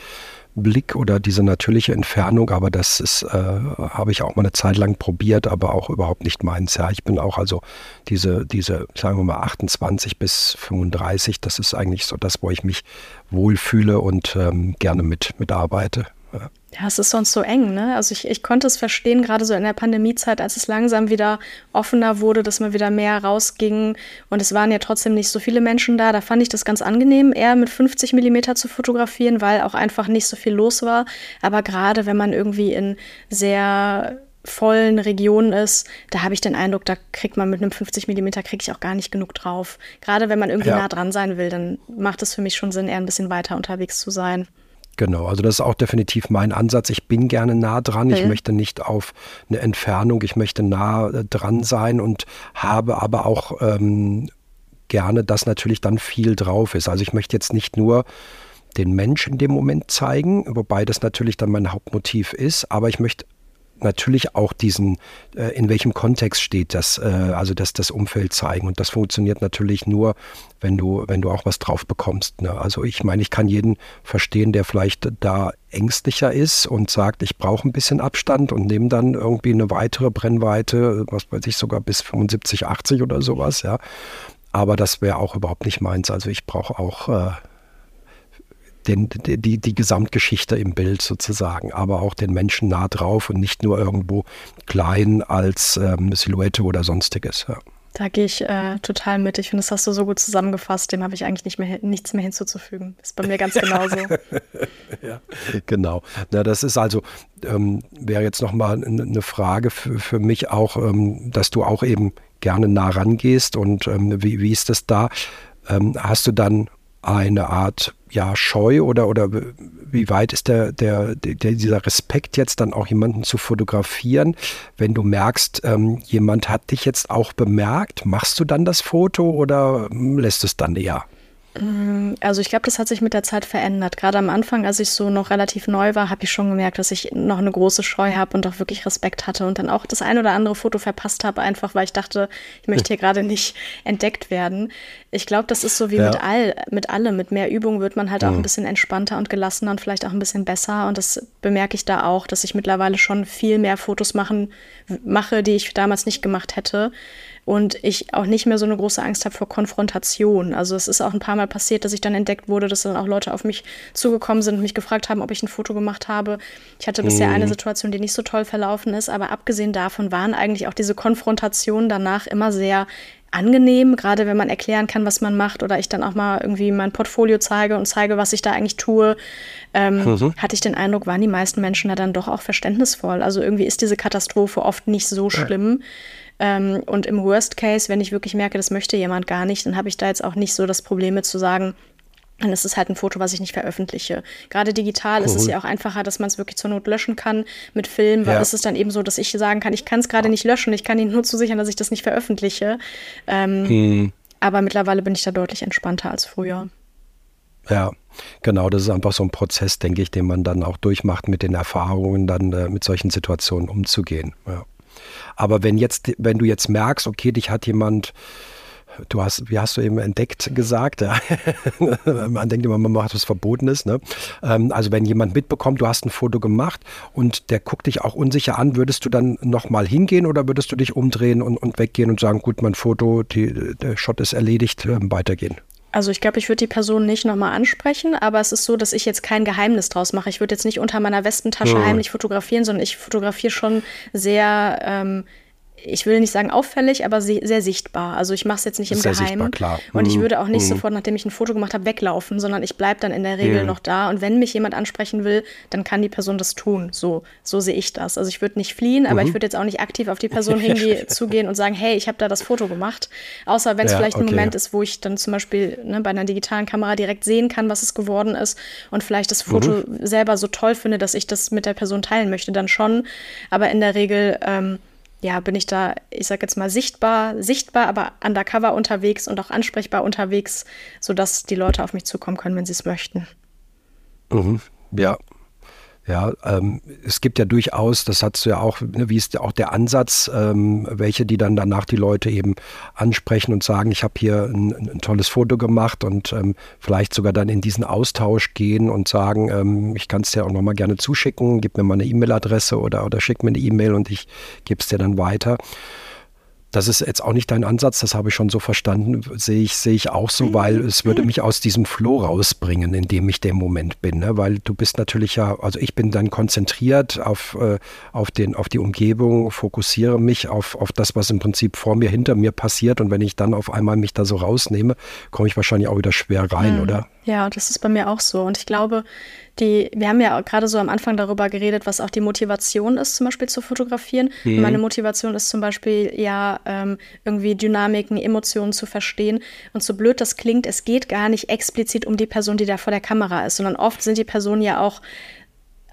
Blick oder diese natürliche Entfernung, aber das ist, äh, habe ich auch mal eine Zeit lang probiert, aber auch überhaupt nicht meins. Ja, ich bin auch also diese, diese, sagen wir mal 28 bis 35, das ist eigentlich so das, wo ich mich wohlfühle und ähm, gerne mit, mitarbeite. Ja. Es ist sonst so eng, ne? Also ich, ich konnte es verstehen, gerade so in der Pandemiezeit, als es langsam wieder offener wurde, dass man wieder mehr rausging und es waren ja trotzdem nicht so viele Menschen da. Da fand ich das ganz angenehm, eher mit 50 Millimeter zu fotografieren, weil auch einfach nicht so viel los war. Aber gerade wenn man irgendwie in sehr vollen Regionen ist, da habe ich den Eindruck, da kriegt man mit einem 50 Millimeter kriege ich auch gar nicht genug drauf. Gerade wenn man irgendwie ja. nah dran sein will, dann macht es für mich schon Sinn, eher ein bisschen weiter unterwegs zu sein. Genau, also das ist auch definitiv mein Ansatz. Ich bin gerne nah dran. Ich möchte nicht auf eine Entfernung, ich möchte nah äh, dran sein und habe aber auch ähm, gerne, dass natürlich dann viel drauf ist. Also ich möchte jetzt nicht nur den Mensch in dem Moment zeigen, wobei das natürlich dann mein Hauptmotiv ist, aber ich möchte natürlich auch diesen, äh, in welchem Kontext steht das, äh, also das, das Umfeld zeigen. Und das funktioniert natürlich nur, wenn du, wenn du auch was drauf bekommst. Ne? Also ich meine, ich kann jeden verstehen, der vielleicht da ängstlicher ist und sagt, ich brauche ein bisschen Abstand und nehme dann irgendwie eine weitere Brennweite, was weiß ich, sogar bis 75, 80 oder sowas, ja. Aber das wäre auch überhaupt nicht meins. Also ich brauche auch äh, den, die, die Gesamtgeschichte im Bild sozusagen, aber auch den Menschen nah drauf und nicht nur irgendwo klein als ähm, Silhouette oder sonstiges. Ja. Da gehe ich äh, total mit. Ich finde, das hast du so gut zusammengefasst. Dem habe ich eigentlich nicht mehr, nichts mehr hinzuzufügen. Ist bei mir ganz genauso. ja, genau. Na, das ist also, ähm, wäre jetzt nochmal eine Frage für, für mich auch, ähm, dass du auch eben gerne nah rangehst. Und ähm, wie, wie ist das da? Ähm, hast du dann eine Art ja, Scheu oder, oder wie weit ist der, der, der, dieser Respekt jetzt dann auch jemanden zu fotografieren, wenn du merkst, ähm, jemand hat dich jetzt auch bemerkt, machst du dann das Foto oder lässt es dann eher? Mm, also ich glaube, das hat sich mit der Zeit verändert. Gerade am Anfang, als ich so noch relativ neu war, habe ich schon gemerkt, dass ich noch eine große Scheu habe und auch wirklich Respekt hatte und dann auch das ein oder andere Foto verpasst habe, einfach weil ich dachte, ich möchte hier gerade nicht entdeckt werden. Ich glaube, das ist so wie ja. mit all, mit allem. Mit mehr Übung wird man halt mhm. auch ein bisschen entspannter und gelassener und vielleicht auch ein bisschen besser. Und das bemerke ich da auch, dass ich mittlerweile schon viel mehr Fotos machen, mache, die ich damals nicht gemacht hätte und ich auch nicht mehr so eine große Angst habe vor Konfrontation. Also es ist auch ein paar Mal passiert, dass ich dann entdeckt wurde, dass dann auch Leute auf mich zugekommen sind und mich gefragt haben, ob ich ein Foto gemacht habe. Ich hatte bisher mhm. eine Situation, die nicht so toll verlaufen ist, aber abgesehen davon waren eigentlich auch diese Konfrontationen danach immer sehr angenehm, gerade wenn man erklären kann, was man macht oder ich dann auch mal irgendwie mein Portfolio zeige und zeige, was ich da eigentlich tue, ähm, mhm. hatte ich den Eindruck, waren die meisten Menschen da dann doch auch verständnisvoll. Also irgendwie ist diese Katastrophe oft nicht so schlimm. Ja. Ähm, und im Worst Case, wenn ich wirklich merke, das möchte jemand gar nicht, dann habe ich da jetzt auch nicht so das Problem mit zu sagen, dann ist es halt ein Foto, was ich nicht veröffentliche. Gerade digital cool. ist es ja auch einfacher, dass man es wirklich zur Not löschen kann. Mit Film ja. ist es dann eben so, dass ich sagen kann, ich kann es gerade nicht löschen, ich kann Ihnen nur zusichern, dass ich das nicht veröffentliche. Ähm, hm. Aber mittlerweile bin ich da deutlich entspannter als früher. Ja, genau, das ist einfach so ein Prozess, denke ich, den man dann auch durchmacht, mit den Erfahrungen dann äh, mit solchen Situationen umzugehen. Ja. Aber wenn jetzt, wenn du jetzt merkst, okay, dich hat jemand du hast, wie hast du eben entdeckt gesagt, man denkt immer, man macht was Verbotenes. Ne? Ähm, also wenn jemand mitbekommt, du hast ein Foto gemacht und der guckt dich auch unsicher an, würdest du dann nochmal hingehen oder würdest du dich umdrehen und, und weggehen und sagen, gut, mein Foto, die, der Shot ist erledigt, äh, weitergehen? Also ich glaube, ich würde die Person nicht nochmal ansprechen, aber es ist so, dass ich jetzt kein Geheimnis draus mache. Ich würde jetzt nicht unter meiner Westentasche hm. heimlich fotografieren, sondern ich fotografiere schon sehr ähm, ich will nicht sagen auffällig, aber sehr sichtbar. Also ich mache es jetzt nicht im sehr Geheimen. Sichtbar, und ich mhm. würde auch nicht mhm. sofort, nachdem ich ein Foto gemacht habe, weglaufen, sondern ich bleibe dann in der Regel mhm. noch da. Und wenn mich jemand ansprechen will, dann kann die Person das tun. So, so sehe ich das. Also ich würde nicht fliehen, aber ich mhm. würde jetzt auch nicht aktiv auf die Person hingehen, zugehen und sagen, hey, ich habe da das Foto gemacht. Außer wenn es ja, vielleicht okay. ein Moment ist, wo ich dann zum Beispiel ne, bei einer digitalen Kamera direkt sehen kann, was es geworden ist und vielleicht das Foto mhm. selber so toll finde, dass ich das mit der Person teilen möchte, dann schon. Aber in der Regel ähm, ja, bin ich da, ich sag jetzt mal, sichtbar, sichtbar, aber undercover unterwegs und auch ansprechbar unterwegs, sodass die Leute auf mich zukommen können, wenn sie es möchten. Mhm. Ja, ja, ähm, es gibt ja durchaus, das hast du ja auch, ne, wie ist auch der Ansatz, ähm, welche, die dann danach die Leute eben ansprechen und sagen, ich habe hier ein, ein, tolles Foto gemacht und ähm, vielleicht sogar dann in diesen Austausch gehen und sagen, ähm, ich kann es dir auch nochmal gerne zuschicken, gib mir mal eine E-Mail-Adresse oder, oder schick mir eine E-Mail und ich gebe es dir dann weiter. Das ist jetzt auch nicht dein Ansatz, das habe ich schon so verstanden, sehe ich, sehe ich auch so, weil es würde mich aus diesem Flow rausbringen, in dem ich dem Moment bin. Ne? Weil du bist natürlich ja, also ich bin dann konzentriert auf, äh, auf, den, auf die Umgebung, fokussiere mich auf, auf das, was im Prinzip vor mir, hinter mir passiert. Und wenn ich dann auf einmal mich da so rausnehme, komme ich wahrscheinlich auch wieder schwer rein, mhm. oder? Ja, das ist bei mir auch so. Und ich glaube, die, wir haben ja gerade so am Anfang darüber geredet, was auch die Motivation ist, zum Beispiel zu fotografieren. Mhm. Meine Motivation ist zum Beispiel ja ähm, irgendwie Dynamiken, Emotionen zu verstehen. Und so blöd das klingt, es geht gar nicht explizit um die Person, die da vor der Kamera ist, sondern oft sind die Personen ja auch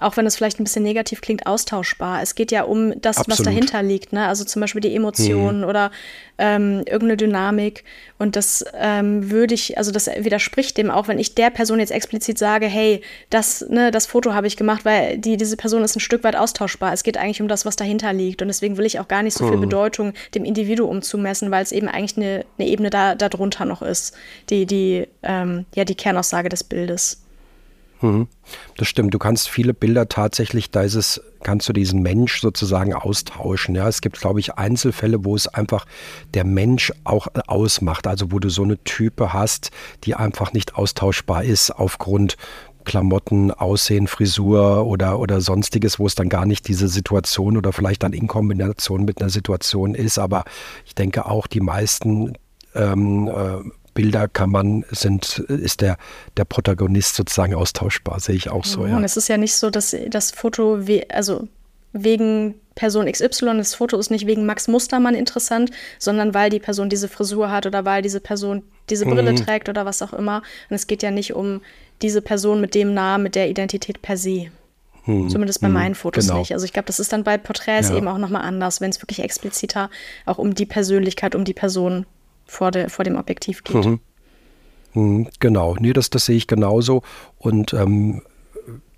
auch wenn es vielleicht ein bisschen negativ klingt, austauschbar. Es geht ja um das, Absolut. was dahinter liegt. Ne? Also zum Beispiel die Emotionen mhm. oder ähm, irgendeine Dynamik. Und das ähm, würde ich, also das widerspricht dem auch, wenn ich der Person jetzt explizit sage, hey, das, ne, das Foto habe ich gemacht, weil die, diese Person ist ein Stück weit austauschbar. Es geht eigentlich um das, was dahinter liegt. Und deswegen will ich auch gar nicht so viel mhm. Bedeutung dem Individuum zumessen, weil es eben eigentlich eine, eine Ebene da, darunter noch ist, die, die, ähm, ja, die Kernaussage des Bildes. Mhm. Das stimmt. Du kannst viele Bilder tatsächlich, da ist es, kannst du diesen Mensch sozusagen austauschen. Ja, es gibt, glaube ich, Einzelfälle, wo es einfach der Mensch auch ausmacht. Also wo du so eine Type hast, die einfach nicht austauschbar ist aufgrund Klamotten, Aussehen, Frisur oder, oder sonstiges, wo es dann gar nicht diese Situation oder vielleicht dann in Kombination mit einer Situation ist. Aber ich denke auch, die meisten ähm, äh, Bilder kann man, sind, ist der, der Protagonist sozusagen austauschbar, sehe ich auch so. Ja. Und es ist ja nicht so, dass das Foto, also wegen Person XY, das Foto ist nicht wegen Max Mustermann interessant, sondern weil die Person diese Frisur hat oder weil diese Person diese Brille mhm. trägt oder was auch immer. Und es geht ja nicht um diese Person mit dem Namen, mit der Identität per se. Mhm. Zumindest bei mhm. meinen Fotos genau. nicht. Also ich glaube, das ist dann bei Porträts ja. eben auch nochmal anders, wenn es wirklich expliziter auch um die Persönlichkeit, um die Person vor, der, vor dem Objektiv geht. Mhm. Mhm, genau, nee, das, das sehe ich genauso. Und ähm,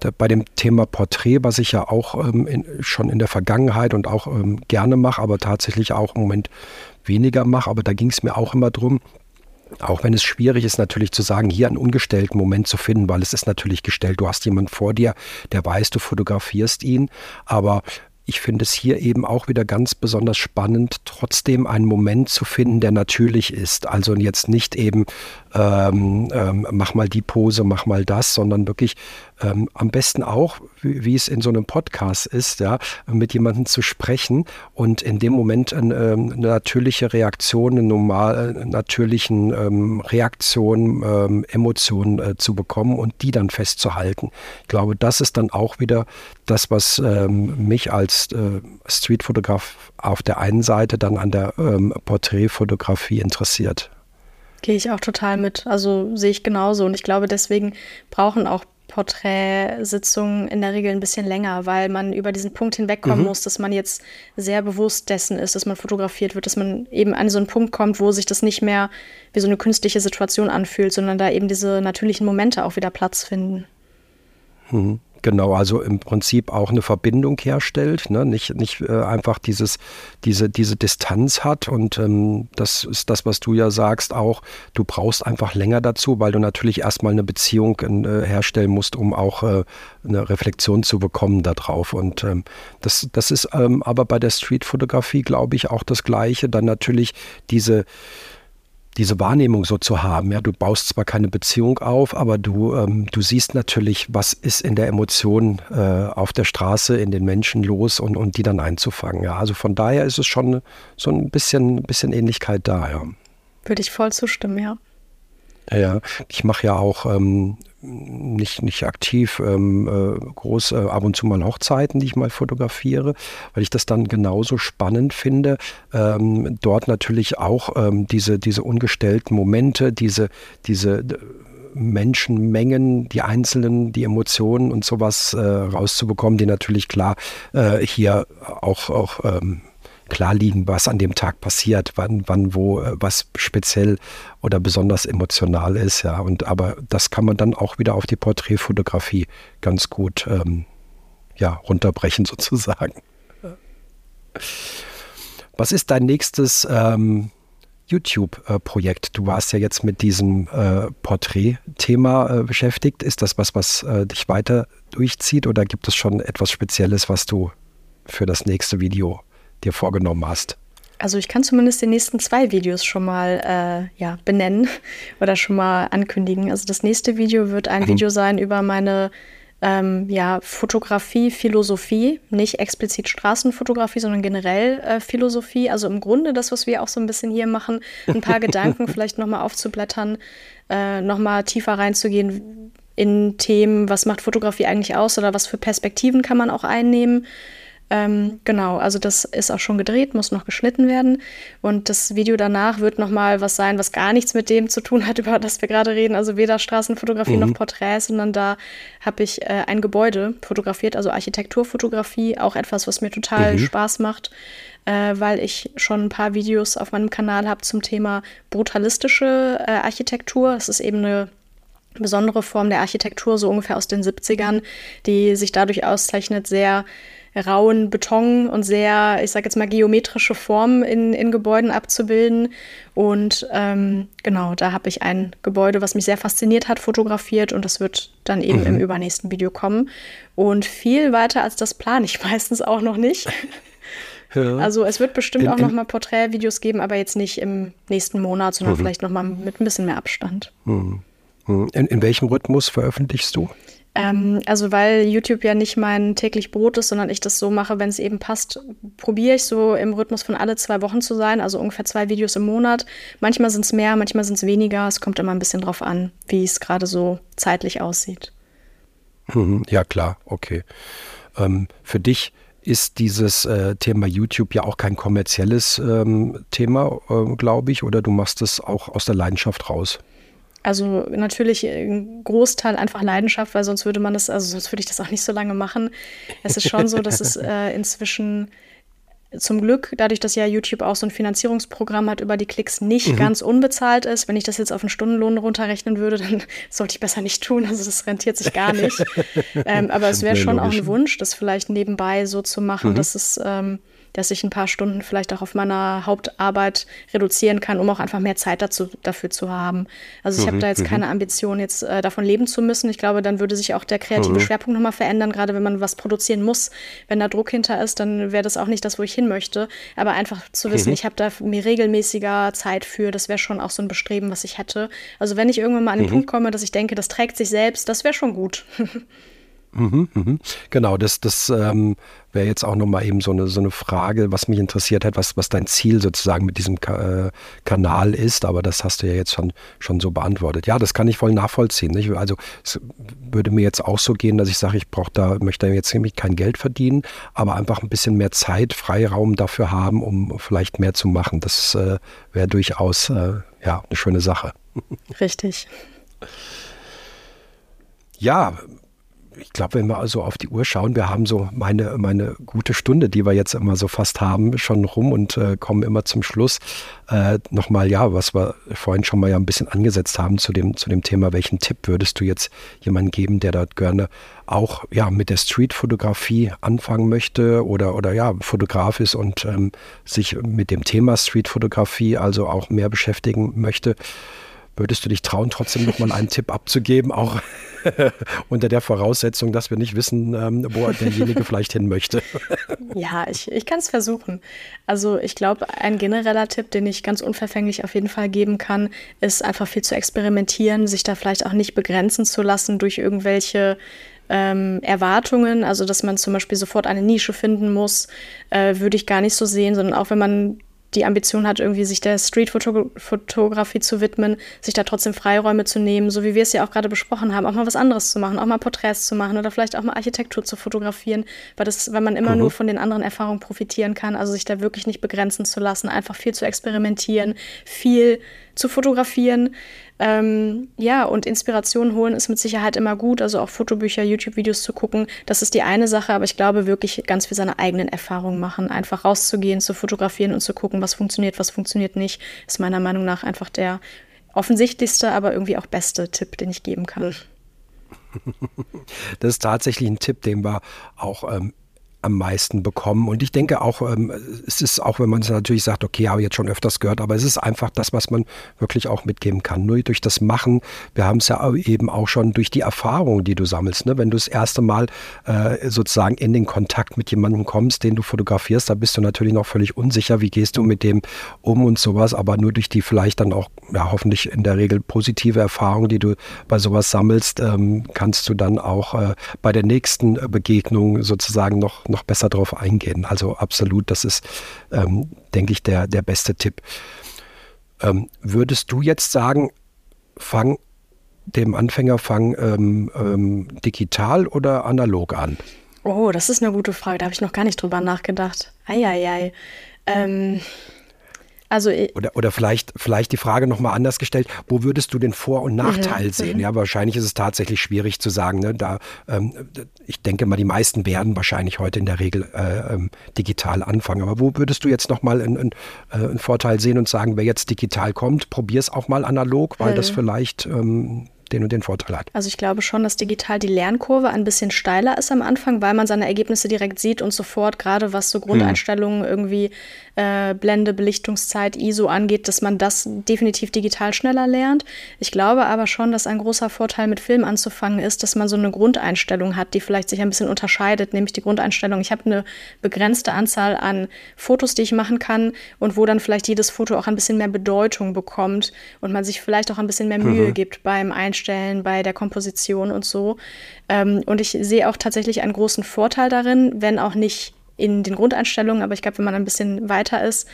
da, bei dem Thema Porträt, was ich ja auch ähm, in, schon in der Vergangenheit und auch ähm, gerne mache, aber tatsächlich auch im Moment weniger mache, aber da ging es mir auch immer drum, auch wenn es schwierig ist, natürlich zu sagen, hier einen ungestellten Moment zu finden, weil es ist natürlich gestellt. Du hast jemanden vor dir, der weiß, du fotografierst ihn, aber ich finde es hier eben auch wieder ganz besonders spannend, trotzdem einen Moment zu finden, der natürlich ist. Also jetzt nicht eben ähm, ähm, mach mal die Pose, mach mal das, sondern wirklich ähm, am besten auch, wie, wie, es in so einem Podcast ist, ja, mit jemandem zu sprechen und in dem Moment eine, ähm, eine natürliche Reaktion, eine normal äh, natürlichen ähm, Reaktion, ähm, Emotionen äh, zu bekommen und die dann festzuhalten. Ich glaube, das ist dann auch wieder das, was ähm, mich als äh, Streetfotograf auf der einen Seite dann an der ähm, Porträtfotografie interessiert. Gehe ich auch total mit. Also sehe ich genauso. Und ich glaube, deswegen brauchen auch Porträtsitzungen in der Regel ein bisschen länger, weil man über diesen Punkt hinwegkommen mhm. muss, dass man jetzt sehr bewusst dessen ist, dass man fotografiert wird, dass man eben an so einen Punkt kommt, wo sich das nicht mehr wie so eine künstliche Situation anfühlt, sondern da eben diese natürlichen Momente auch wieder Platz finden. Mhm. Genau, also im Prinzip auch eine Verbindung herstellt, ne? nicht, nicht äh, einfach dieses, diese, diese Distanz hat. Und ähm, das ist das, was du ja sagst, auch, du brauchst einfach länger dazu, weil du natürlich erstmal eine Beziehung äh, herstellen musst, um auch äh, eine Reflexion zu bekommen darauf. Und ähm, das, das ist ähm, aber bei der Streetfotografie, glaube ich, auch das Gleiche. Dann natürlich diese diese Wahrnehmung so zu haben. Ja, du baust zwar keine Beziehung auf, aber du, ähm, du siehst natürlich, was ist in der Emotion äh, auf der Straße, in den Menschen los und, und die dann einzufangen. Ja, also von daher ist es schon so ein bisschen, bisschen Ähnlichkeit da. Ja. Würde ich voll zustimmen, ja. Ja, ich mache ja auch ähm, nicht, nicht aktiv ähm, äh, groß äh, ab und zu mal Hochzeiten, die ich mal fotografiere, weil ich das dann genauso spannend finde. Ähm, dort natürlich auch ähm, diese, diese ungestellten Momente, diese, diese äh, Menschenmengen, die einzelnen, die Emotionen und sowas äh, rauszubekommen, die natürlich klar äh, hier auch, auch ähm, klar liegen, was an dem Tag passiert, wann, wann, wo, äh, was speziell oder besonders emotional ist, ja. Und aber das kann man dann auch wieder auf die Porträtfotografie ganz gut ähm, ja, runterbrechen sozusagen. Was ist dein nächstes ähm, YouTube-Projekt? Du warst ja jetzt mit diesem äh, Porträt-Thema äh, beschäftigt. Ist das was, was äh, dich weiter durchzieht oder gibt es schon etwas Spezielles, was du für das nächste Video dir vorgenommen hast? Also ich kann zumindest die nächsten zwei Videos schon mal äh, ja, benennen oder schon mal ankündigen. Also das nächste Video wird ein mhm. Video sein über meine ähm, ja, Fotografie, Philosophie, nicht explizit Straßenfotografie, sondern generell äh, Philosophie. Also im Grunde das, was wir auch so ein bisschen hier machen, ein paar Gedanken vielleicht nochmal aufzublättern, äh, nochmal tiefer reinzugehen in Themen, was macht Fotografie eigentlich aus oder was für Perspektiven kann man auch einnehmen. Ähm, genau, also das ist auch schon gedreht, muss noch geschnitten werden. Und das Video danach wird nochmal was sein, was gar nichts mit dem zu tun hat, über das wir gerade reden. Also weder Straßenfotografie mhm. noch Porträts, sondern da habe ich äh, ein Gebäude fotografiert, also Architekturfotografie, auch etwas, was mir total mhm. Spaß macht. Äh, weil ich schon ein paar Videos auf meinem Kanal habe zum Thema brutalistische äh, Architektur. Es ist eben eine besondere Form der Architektur, so ungefähr aus den 70ern, die sich dadurch auszeichnet, sehr rauen Beton und sehr, ich sage jetzt mal, geometrische Formen in, in Gebäuden abzubilden. Und ähm, genau, da habe ich ein Gebäude, was mich sehr fasziniert hat, fotografiert und das wird dann eben mhm. im übernächsten Video kommen. Und viel weiter als das plane ich meistens auch noch nicht. Ja. Also es wird bestimmt in, auch noch mal Porträtvideos geben, aber jetzt nicht im nächsten Monat, sondern mhm. vielleicht noch mal mit ein bisschen mehr Abstand. Mhm. mhm. In, in welchem Rhythmus veröffentlichst du? Ähm, also weil YouTube ja nicht mein täglich Brot ist, sondern ich das so mache, wenn es eben passt, probiere ich so im Rhythmus von alle zwei Wochen zu sein, also ungefähr zwei Videos im Monat. Manchmal sind es mehr, manchmal sind es weniger. Es kommt immer ein bisschen drauf an, wie es gerade so zeitlich aussieht. Mhm, ja klar, okay. Ähm, für dich ist dieses äh, Thema YouTube ja auch kein kommerzielles ähm, Thema, äh, glaube ich, oder du machst es auch aus der Leidenschaft raus? Also natürlich ein Großteil einfach Leidenschaft, weil sonst würde man das, also sonst würde ich das auch nicht so lange machen. Es ist schon so, dass es äh, inzwischen zum Glück, dadurch, dass ja YouTube auch so ein Finanzierungsprogramm hat, über die Klicks nicht mhm. ganz unbezahlt ist. Wenn ich das jetzt auf einen Stundenlohn runterrechnen würde, dann sollte ich besser nicht tun. Also das rentiert sich gar nicht. ähm, aber es wäre schon auch ein Wunsch, das vielleicht nebenbei so zu machen, mhm. dass es ähm, dass ich ein paar Stunden vielleicht auch auf meiner Hauptarbeit reduzieren kann, um auch einfach mehr Zeit dazu, dafür zu haben. Also ich mhm, habe da jetzt mhm. keine Ambition, jetzt äh, davon leben zu müssen. Ich glaube, dann würde sich auch der kreative mhm. Schwerpunkt nochmal verändern, gerade wenn man was produzieren muss. Wenn da Druck hinter ist, dann wäre das auch nicht das, wo ich hin möchte. Aber einfach zu wissen, mhm. ich habe da mir regelmäßiger Zeit für, das wäre schon auch so ein Bestreben, was ich hätte. Also wenn ich irgendwann mal an den mhm. Punkt komme, dass ich denke, das trägt sich selbst, das wäre schon gut. Mhm, mhm. Genau, das, das ähm, wäre jetzt auch nochmal eben so eine, so eine Frage, was mich interessiert hat, was, was dein Ziel sozusagen mit diesem Ka äh, Kanal ist, aber das hast du ja jetzt schon, schon so beantwortet. Ja, das kann ich voll nachvollziehen. Nicht? Also es würde mir jetzt auch so gehen, dass ich sage, ich brauche da, möchte jetzt nämlich kein Geld verdienen, aber einfach ein bisschen mehr Zeit, Freiraum dafür haben, um vielleicht mehr zu machen. Das äh, wäre durchaus äh, ja, eine schöne Sache. Richtig. Ja, ich glaube, wenn wir also auf die Uhr schauen, wir haben so meine, meine gute Stunde, die wir jetzt immer so fast haben, schon rum und äh, kommen immer zum Schluss. Äh, Nochmal, ja, was wir vorhin schon mal ja ein bisschen angesetzt haben zu dem, zu dem Thema, welchen Tipp würdest du jetzt jemandem geben, der dort gerne auch ja, mit der Streetfotografie anfangen möchte oder, oder ja, Fotograf ist und ähm, sich mit dem Thema Streetfotografie also auch mehr beschäftigen möchte? Würdest du dich trauen, trotzdem nochmal einen Tipp abzugeben, auch unter der Voraussetzung, dass wir nicht wissen, ähm, wo derjenige vielleicht hin möchte? ja, ich, ich kann es versuchen. Also ich glaube, ein genereller Tipp, den ich ganz unverfänglich auf jeden Fall geben kann, ist einfach viel zu experimentieren, sich da vielleicht auch nicht begrenzen zu lassen durch irgendwelche ähm, Erwartungen, also dass man zum Beispiel sofort eine Nische finden muss, äh, würde ich gar nicht so sehen, sondern auch wenn man die Ambition hat, irgendwie sich der Streetfotografie zu widmen, sich da trotzdem Freiräume zu nehmen, so wie wir es ja auch gerade besprochen haben, auch mal was anderes zu machen, auch mal Porträts zu machen oder vielleicht auch mal Architektur zu fotografieren, weil, das, weil man immer mhm. nur von den anderen Erfahrungen profitieren kann, also sich da wirklich nicht begrenzen zu lassen, einfach viel zu experimentieren, viel zu fotografieren. Ähm, ja, und Inspiration holen ist mit Sicherheit immer gut, also auch Fotobücher, YouTube-Videos zu gucken. Das ist die eine Sache, aber ich glaube wirklich ganz für seine eigenen Erfahrungen machen. Einfach rauszugehen, zu fotografieren und zu gucken, was funktioniert, was funktioniert nicht, ist meiner Meinung nach einfach der offensichtlichste, aber irgendwie auch beste Tipp, den ich geben kann. Das ist tatsächlich ein Tipp, den wir auch ähm, am meisten bekommen. Und ich denke auch, ähm, es ist auch, wenn man es natürlich sagt, okay, habe ich jetzt schon öfters gehört, aber es ist einfach das, was man wirklich auch mitgeben kann. Nur durch das Machen, wir haben es ja eben auch schon durch die Erfahrung, die du sammelst. Ne? Wenn du das erste Mal äh, sozusagen in den Kontakt mit jemandem kommst, den du fotografierst, da bist du natürlich noch völlig unsicher, wie gehst du mit dem um und sowas, aber nur durch die vielleicht dann auch, ja, hoffentlich in der Regel positive Erfahrung, die du bei sowas sammelst, ähm, kannst du dann auch äh, bei der nächsten Begegnung sozusagen noch, noch besser drauf eingehen. Also absolut, das ist, ähm, denke ich, der, der beste Tipp. Ähm, würdest du jetzt sagen, fang dem Anfänger fang ähm, ähm, digital oder analog an? Oh, das ist eine gute Frage. Da habe ich noch gar nicht drüber nachgedacht. Eieiei. Ähm, also, oder, oder vielleicht, vielleicht die Frage nochmal anders gestellt, wo würdest du den Vor- und Nachteil mhm, sehen? Ja, wahrscheinlich ist es tatsächlich schwierig zu sagen. Ne? Da, ähm, ich denke mal, die meisten werden wahrscheinlich heute in der Regel äh, ähm, digital anfangen. Aber wo würdest du jetzt nochmal einen, einen, äh, einen Vorteil sehen und sagen, wer jetzt digital kommt, probier es auch mal analog, weil mhm. das vielleicht ähm, den und den Vorteil hat. Also ich glaube schon, dass digital die Lernkurve ein bisschen steiler ist am Anfang, weil man seine Ergebnisse direkt sieht und sofort, gerade was so Grundeinstellungen hm. irgendwie äh, Blende, Belichtungszeit, ISO angeht, dass man das definitiv digital schneller lernt. Ich glaube aber schon, dass ein großer Vorteil mit Film anzufangen ist, dass man so eine Grundeinstellung hat, die vielleicht sich ein bisschen unterscheidet, nämlich die Grundeinstellung. Ich habe eine begrenzte Anzahl an Fotos, die ich machen kann und wo dann vielleicht jedes Foto auch ein bisschen mehr Bedeutung bekommt und man sich vielleicht auch ein bisschen mehr Mühe mhm. gibt beim Einstellen, bei der Komposition und so. Ähm, und ich sehe auch tatsächlich einen großen Vorteil darin, wenn auch nicht in den Grundeinstellungen, aber ich glaube, wenn man ein bisschen weiter ist,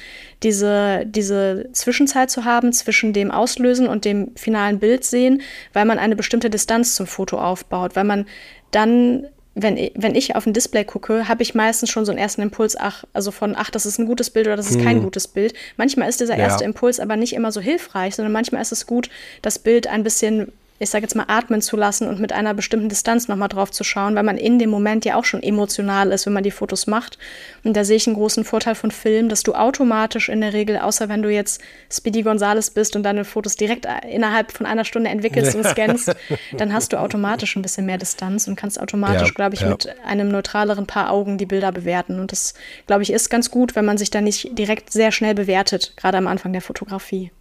diese, diese Zwischenzeit zu haben zwischen dem Auslösen und dem finalen Bild sehen, weil man eine bestimmte Distanz zum Foto aufbaut, weil man dann wenn, wenn ich auf ein Display gucke, habe ich meistens schon so einen ersten Impuls, ach, also von, ach, das ist ein gutes Bild oder das ist hm. kein gutes Bild. Manchmal ist dieser erste ja. Impuls aber nicht immer so hilfreich, sondern manchmal ist es gut, das Bild ein bisschen ich sage jetzt mal, atmen zu lassen und mit einer bestimmten Distanz nochmal drauf zu schauen, weil man in dem Moment ja auch schon emotional ist, wenn man die Fotos macht. Und da sehe ich einen großen Vorteil von Film, dass du automatisch in der Regel, außer wenn du jetzt Speedy Gonzales bist und deine Fotos direkt innerhalb von einer Stunde entwickelst und scannst, dann hast du automatisch ein bisschen mehr Distanz und kannst automatisch, ja, glaube ich, ja. mit einem neutraleren Paar Augen die Bilder bewerten. Und das, glaube ich, ist ganz gut, wenn man sich da nicht direkt sehr schnell bewertet, gerade am Anfang der Fotografie.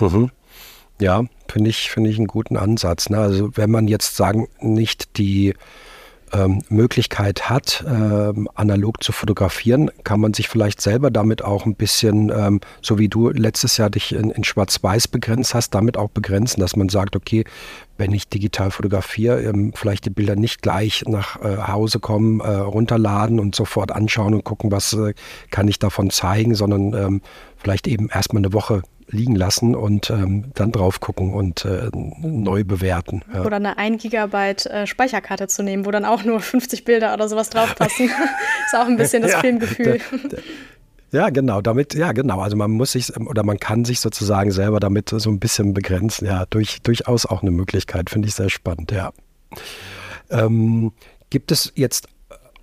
Mhm. Ja, finde ich, finde ich einen guten Ansatz. Ne? Also wenn man jetzt sagen, nicht die ähm, Möglichkeit hat, ähm, analog zu fotografieren, kann man sich vielleicht selber damit auch ein bisschen, ähm, so wie du letztes Jahr dich in, in Schwarz-Weiß begrenzt hast, damit auch begrenzen, dass man sagt, okay, wenn ich digital fotografiere, ähm, vielleicht die Bilder nicht gleich nach äh, Hause kommen, äh, runterladen und sofort anschauen und gucken, was äh, kann ich davon zeigen, sondern ähm, vielleicht eben erstmal eine Woche liegen lassen und ähm, dann drauf gucken und äh, neu bewerten. Ja. Oder eine 1 Gigabyte äh, Speicherkarte zu nehmen, wo dann auch nur 50 Bilder oder sowas draufpassen. ist auch ein bisschen das ja, Filmgefühl. Ja, genau, damit, ja, genau. Also man muss sich oder man kann sich sozusagen selber damit so ein bisschen begrenzen. Ja, durch, durchaus auch eine Möglichkeit, finde ich sehr spannend, ja. Ähm, gibt es jetzt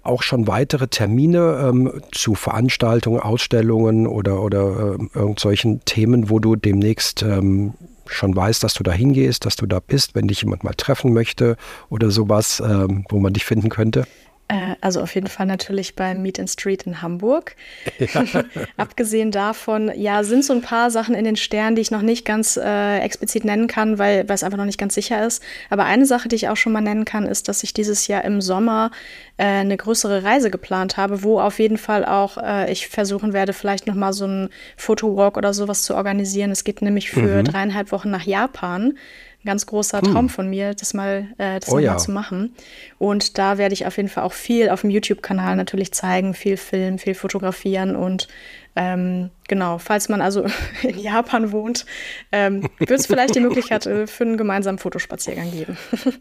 auch schon weitere Termine ähm, zu Veranstaltungen, Ausstellungen oder, oder äh, irgendwelchen Themen, wo du demnächst ähm, schon weißt, dass du da hingehst, dass du da bist, wenn dich jemand mal treffen möchte oder sowas, ähm, wo man dich finden könnte? Äh, also auf jeden Fall natürlich beim Meet and Street in Hamburg. Ja. Abgesehen davon, ja, sind so ein paar Sachen in den Sternen, die ich noch nicht ganz äh, explizit nennen kann, weil, weil es einfach noch nicht ganz sicher ist. Aber eine Sache, die ich auch schon mal nennen kann, ist, dass ich dieses Jahr im Sommer äh, eine größere Reise geplant habe, wo auf jeden Fall auch äh, ich versuchen werde, vielleicht noch mal so einen Fotowalk oder sowas zu organisieren. Es geht nämlich für mhm. dreieinhalb Wochen nach Japan ganz großer hm. Traum von mir, das mal, äh, das oh, ja. mal zu machen. Und da werde ich auf jeden Fall auch viel auf dem YouTube-Kanal natürlich zeigen, viel filmen, viel fotografieren und ähm, genau, falls man also in Japan wohnt, ähm, wird es vielleicht die Möglichkeit äh, für einen gemeinsamen Fotospaziergang geben.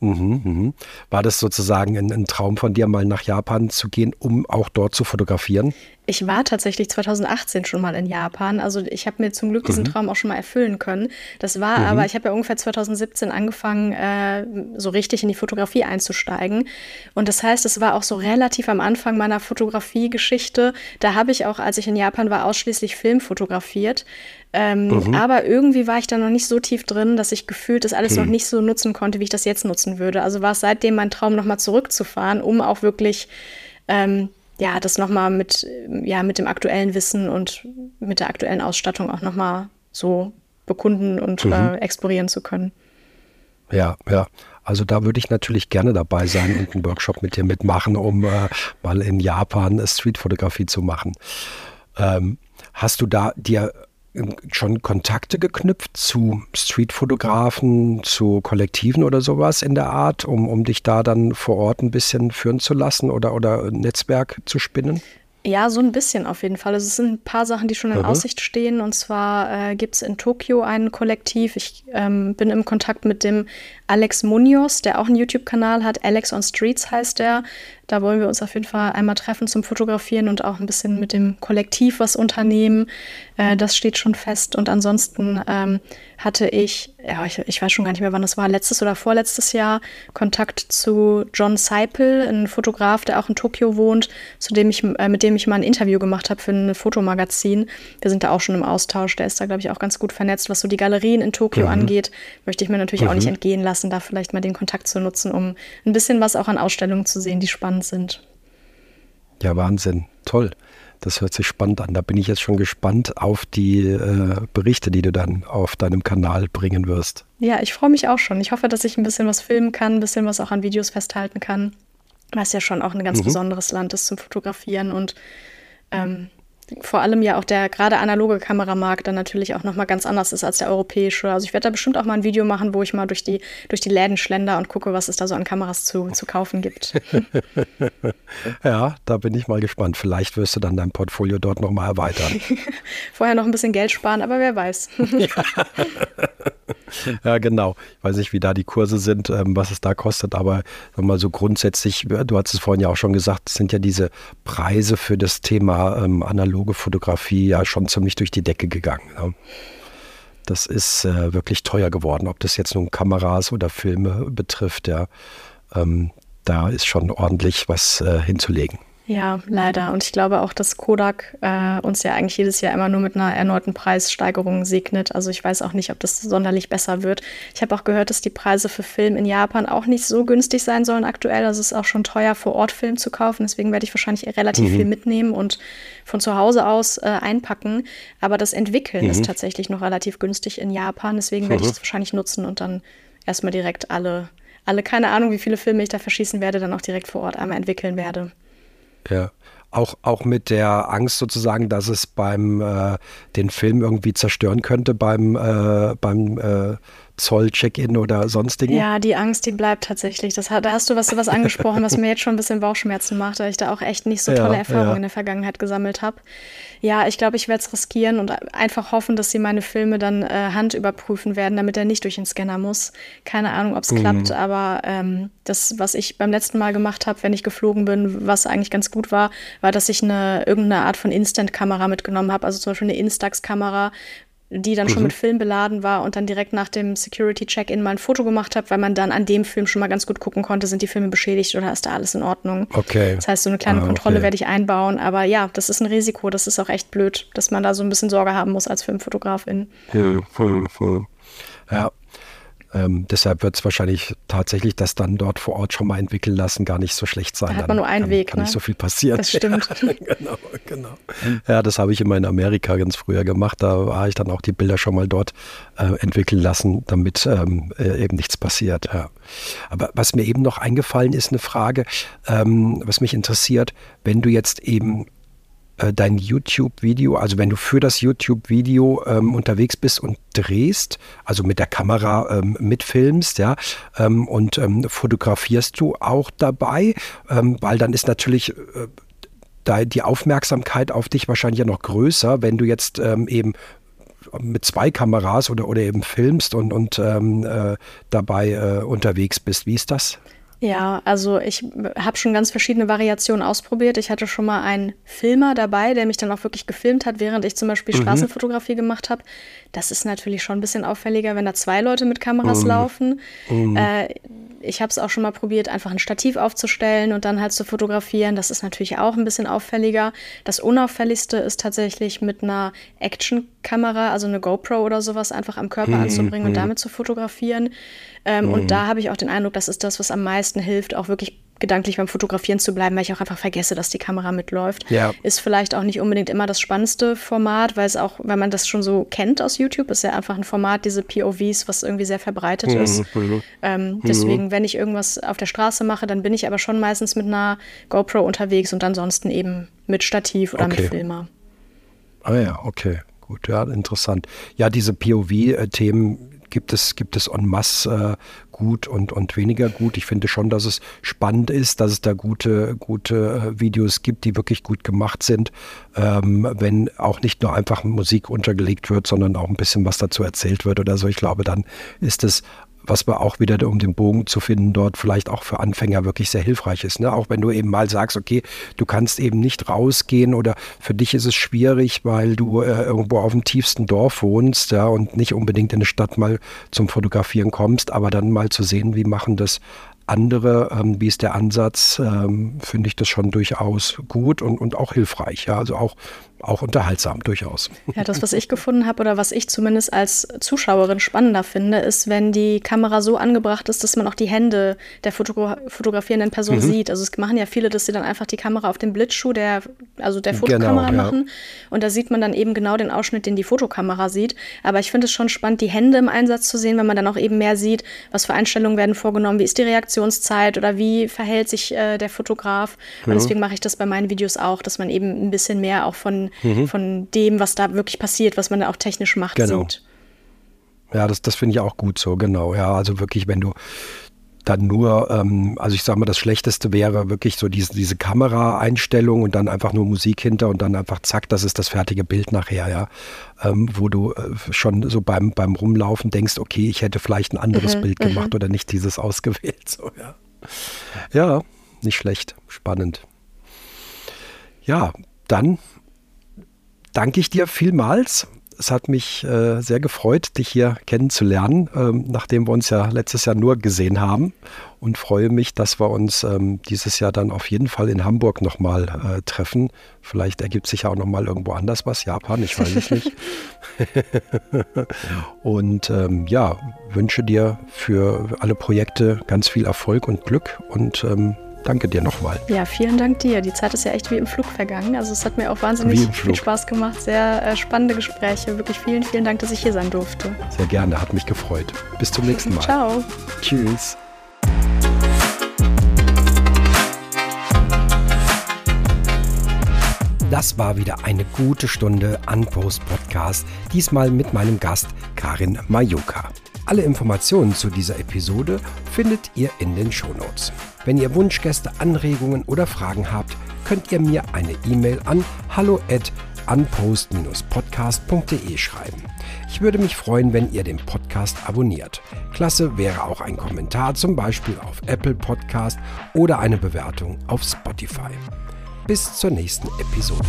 Mhm, mhm. War das sozusagen ein, ein, Traum von dir, mal nach Japan zu gehen, um auch dort zu fotografieren? Ich war tatsächlich 2018 schon mal in Japan. Also ich habe mir zum Glück diesen mhm. Traum auch schon mal erfüllen können. Das war mhm. aber, ich habe ja ungefähr 2017 angefangen, äh, so richtig in die Fotografie einzusteigen. Und das heißt, es war auch so relativ am Anfang meiner Fotografiegeschichte. Da habe ich auch, als ich in Japan war, ausschließlich Film fotografiert. Ähm, mhm. Aber irgendwie war ich da noch nicht so tief drin, dass ich gefühlt das alles mhm. noch nicht so nutzen konnte, wie ich das jetzt nutzen würde. Also war es seitdem mein Traum, nochmal zurückzufahren, um auch wirklich ähm, ja, das nochmal mit, ja, mit dem aktuellen Wissen und mit der aktuellen Ausstattung auch nochmal so bekunden und mhm. äh, explorieren zu können. Ja, ja. Also da würde ich natürlich gerne dabei sein und einen Workshop mit dir mitmachen, um äh, mal in Japan Streetfotografie zu machen. Ähm, hast du da dir schon Kontakte geknüpft zu Streetfotografen, zu Kollektiven oder sowas in der Art, um, um dich da dann vor Ort ein bisschen führen zu lassen oder, oder ein Netzwerk zu spinnen? Ja, so ein bisschen auf jeden Fall. Also es sind ein paar Sachen, die schon in mhm. Aussicht stehen. Und zwar äh, gibt es in Tokio ein Kollektiv. Ich ähm, bin im Kontakt mit dem Alex Munoz, der auch einen YouTube-Kanal hat. Alex on Streets heißt der. Da wollen wir uns auf jeden Fall einmal treffen zum Fotografieren und auch ein bisschen mit dem Kollektiv was unternehmen. Äh, das steht schon fest. Und ansonsten ähm, hatte ich, ja, ich, ich, weiß schon gar nicht mehr, wann das war, letztes oder vorletztes Jahr, Kontakt zu John Seipel, ein Fotograf, der auch in Tokio wohnt, zu dem ich, äh, mit dem ich mal ein Interview gemacht habe für ein Fotomagazin. Wir sind da auch schon im Austausch. Der ist da, glaube ich, auch ganz gut vernetzt. Was so die Galerien in Tokio mhm. angeht, möchte ich mir natürlich mhm. auch nicht mhm. entgehen lassen, da vielleicht mal den Kontakt zu nutzen, um ein bisschen was auch an Ausstellungen zu sehen, die spannend spannend sind. Ja, Wahnsinn. Toll. Das hört sich spannend an. Da bin ich jetzt schon gespannt auf die äh, Berichte, die du dann auf deinem Kanal bringen wirst. Ja, ich freue mich auch schon. Ich hoffe, dass ich ein bisschen was filmen kann, ein bisschen was auch an Videos festhalten kann. Was ja schon auch ein ganz mhm. besonderes Land ist zum Fotografieren und ähm, vor allem ja auch der gerade analoge Kameramarkt dann natürlich auch nochmal ganz anders ist als der europäische. Also ich werde da bestimmt auch mal ein Video machen, wo ich mal durch die, durch die Läden schlender und gucke, was es da so an Kameras zu, zu kaufen gibt. ja, da bin ich mal gespannt. Vielleicht wirst du dann dein Portfolio dort nochmal erweitern. Vorher noch ein bisschen Geld sparen, aber wer weiß. ja. ja, genau. Ich weiß nicht, wie da die Kurse sind, ähm, was es da kostet, aber mal so grundsätzlich, du hast es vorhin ja auch schon gesagt, sind ja diese Preise für das Thema ähm, analoge Fotografie ja schon ziemlich durch die Decke gegangen. Ja. Das ist äh, wirklich teuer geworden, ob das jetzt nun Kameras oder Filme betrifft, ja. Ähm, da ist schon ordentlich was äh, hinzulegen. Ja, leider. Und ich glaube auch, dass Kodak äh, uns ja eigentlich jedes Jahr immer nur mit einer erneuten Preissteigerung segnet. Also ich weiß auch nicht, ob das sonderlich besser wird. Ich habe auch gehört, dass die Preise für Film in Japan auch nicht so günstig sein sollen aktuell. Also es ist auch schon teuer, vor Ort Film zu kaufen. Deswegen werde ich wahrscheinlich relativ mhm. viel mitnehmen und von zu Hause aus äh, einpacken. Aber das Entwickeln mhm. ist tatsächlich noch relativ günstig in Japan. Deswegen mhm. werde ich es wahrscheinlich nutzen und dann erstmal direkt alle, alle, keine Ahnung, wie viele Filme ich da verschießen werde, dann auch direkt vor Ort einmal entwickeln werde. Ja. Auch, auch mit der Angst sozusagen, dass es beim äh, den Film irgendwie zerstören könnte beim, äh, beim äh, Zoll-Check-In oder sonstigen? Ja, die Angst, die bleibt tatsächlich. Das, da hast du was, was angesprochen, was mir jetzt schon ein bisschen Bauchschmerzen macht, weil ich da auch echt nicht so tolle ja, Erfahrungen ja. in der Vergangenheit gesammelt habe. Ja, ich glaube, ich werde es riskieren und einfach hoffen, dass sie meine Filme dann äh, Hand überprüfen werden, damit er nicht durch den Scanner muss. Keine Ahnung, ob es mhm. klappt, aber ähm, das, was ich beim letzten Mal gemacht habe, wenn ich geflogen bin, was eigentlich ganz gut war, war, dass ich eine irgendeine Art von Instant-Kamera mitgenommen habe, also zum Beispiel eine Instax-Kamera, die dann mhm. schon mit Film beladen war und dann direkt nach dem Security-Check-In mal ein Foto gemacht habe, weil man dann an dem Film schon mal ganz gut gucken konnte, sind die Filme beschädigt oder ist da alles in Ordnung. Okay. Das heißt, so eine kleine ah, Kontrolle okay. werde ich einbauen, aber ja, das ist ein Risiko, das ist auch echt blöd, dass man da so ein bisschen Sorge haben muss als Filmfotografin. Ja, voll, voll. Ja, ähm, deshalb wird es wahrscheinlich tatsächlich das dann dort vor Ort schon mal entwickeln lassen gar nicht so schlecht sein. Da hat man nur einen kann, Weg. Kann ne? nicht so viel passieren. Das stimmt. Ja, genau, genau. Ja, das habe ich immer in Amerika ganz früher gemacht. Da habe ich dann auch die Bilder schon mal dort äh, entwickeln lassen, damit ähm, äh, eben nichts passiert. Ja. Aber was mir eben noch eingefallen ist, eine Frage, ähm, was mich interessiert, wenn du jetzt eben äh, dein YouTube-Video, also wenn du für das YouTube-Video ähm, unterwegs bist und drehst, also mit der Kamera ähm, mitfilmst, ja, ähm, und ähm, fotografierst du auch dabei, ähm, weil dann ist natürlich äh, da die Aufmerksamkeit auf dich wahrscheinlich ja noch größer, wenn du jetzt ähm, eben mit zwei Kameras oder, oder eben filmst und, und äh, dabei äh, unterwegs bist. Wie ist das? Ja, also ich habe schon ganz verschiedene Variationen ausprobiert. Ich hatte schon mal einen Filmer dabei, der mich dann auch wirklich gefilmt hat, während ich zum Beispiel mhm. Straßenfotografie gemacht habe. Das ist natürlich schon ein bisschen auffälliger, wenn da zwei Leute mit Kameras mhm. laufen. Mhm. Äh, ich habe es auch schon mal probiert, einfach ein Stativ aufzustellen und dann halt zu fotografieren. Das ist natürlich auch ein bisschen auffälliger. Das Unauffälligste ist tatsächlich mit einer Action-Kamera, also eine GoPro oder sowas, einfach am Körper mhm. anzubringen und mhm. damit zu fotografieren. Ähm, mhm. Und da habe ich auch den Eindruck, das ist das, was am meisten hilft, auch wirklich gedanklich beim Fotografieren zu bleiben, weil ich auch einfach vergesse, dass die Kamera mitläuft. Ja. Ist vielleicht auch nicht unbedingt immer das spannendste Format, weil es auch, wenn man das schon so kennt aus YouTube, ist ja einfach ein Format, diese POVs, was irgendwie sehr verbreitet mhm. ist. Mhm. Ähm, mhm. deswegen, wenn ich irgendwas auf der Straße mache, dann bin ich aber schon meistens mit einer GoPro unterwegs und ansonsten eben mit Stativ oder okay. mit Filmer. Ah ja, okay. Gut, ja, interessant. Ja, diese POV-Themen gibt es, gibt es en masse äh, gut und, und weniger gut. Ich finde schon, dass es spannend ist, dass es da gute, gute äh, Videos gibt, die wirklich gut gemacht sind, ähm, wenn auch nicht nur einfach Musik untergelegt wird, sondern auch ein bisschen was dazu erzählt wird oder so. Ich glaube, dann ist es was wir auch wieder, um den Bogen zu finden, dort vielleicht auch für Anfänger wirklich sehr hilfreich ist. Ne? Auch wenn du eben mal sagst, okay, du kannst eben nicht rausgehen oder für dich ist es schwierig, weil du äh, irgendwo auf dem tiefsten Dorf wohnst ja, und nicht unbedingt in eine Stadt mal zum Fotografieren kommst, aber dann mal zu sehen, wie machen das andere, ähm, wie ist der Ansatz, ähm, finde ich das schon durchaus gut und, und auch hilfreich. Ja? Also auch auch unterhaltsam durchaus. Ja, das, was ich gefunden habe oder was ich zumindest als Zuschauerin spannender finde, ist, wenn die Kamera so angebracht ist, dass man auch die Hände der Fotogra fotografierenden Person mhm. sieht. Also es machen ja viele, dass sie dann einfach die Kamera auf den Blitzschuh der, also der Fotokamera genau, machen. Ja. Und da sieht man dann eben genau den Ausschnitt, den die Fotokamera sieht. Aber ich finde es schon spannend, die Hände im Einsatz zu sehen, wenn man dann auch eben mehr sieht, was für Einstellungen werden vorgenommen, wie ist die Reaktionszeit oder wie verhält sich äh, der Fotograf. Und mhm. deswegen mache ich das bei meinen Videos auch, dass man eben ein bisschen mehr auch von mhm. von dem, was da wirklich passiert, was man da auch technisch macht, genau. sieht. Ja, das, das finde ich auch gut so, genau. Ja, also wirklich, wenn du dann nur, ähm, also ich sage mal, das Schlechteste wäre wirklich so diese, diese Kameraeinstellung und dann einfach nur Musik hinter und dann einfach zack, das ist das fertige Bild nachher, ja. Ähm, wo du äh, schon so beim, beim Rumlaufen denkst, okay, ich hätte vielleicht ein anderes mhm, Bild gemacht mhm. oder nicht dieses ausgewählt. So, ja. ja, nicht schlecht, spannend. Ja, dann danke ich dir vielmals. Es hat mich äh, sehr gefreut, dich hier kennenzulernen, ähm, nachdem wir uns ja letztes Jahr nur gesehen haben. Und freue mich, dass wir uns ähm, dieses Jahr dann auf jeden Fall in Hamburg nochmal äh, treffen. Vielleicht ergibt sich ja auch nochmal irgendwo anders was, Japan, ich weiß es nicht. und ähm, ja, wünsche dir für alle Projekte ganz viel Erfolg und Glück und ähm, danke dir nochmal. Ja, vielen Dank dir. Die Zeit ist ja echt wie im Flug vergangen. Also es hat mir auch wahnsinnig viel Spaß gemacht. Sehr äh, spannende Gespräche. Wirklich vielen, vielen Dank, dass ich hier sein durfte. Sehr gerne, hat mich gefreut. Bis zum nächsten Mal. Ciao. Tschüss. Das war wieder eine gute Stunde an Post Podcast, diesmal mit meinem Gast Karin Majuka. Alle Informationen zu dieser Episode findet ihr in den Shownotes. Wenn ihr Wunschgäste, Anregungen oder Fragen habt, könnt ihr mir eine E-Mail an hallo at unpost-podcast.de schreiben. Ich würde mich freuen, wenn ihr den Podcast abonniert. Klasse wäre auch ein Kommentar, zum Beispiel auf Apple Podcast oder eine Bewertung auf Spotify. Bis zur nächsten Episode.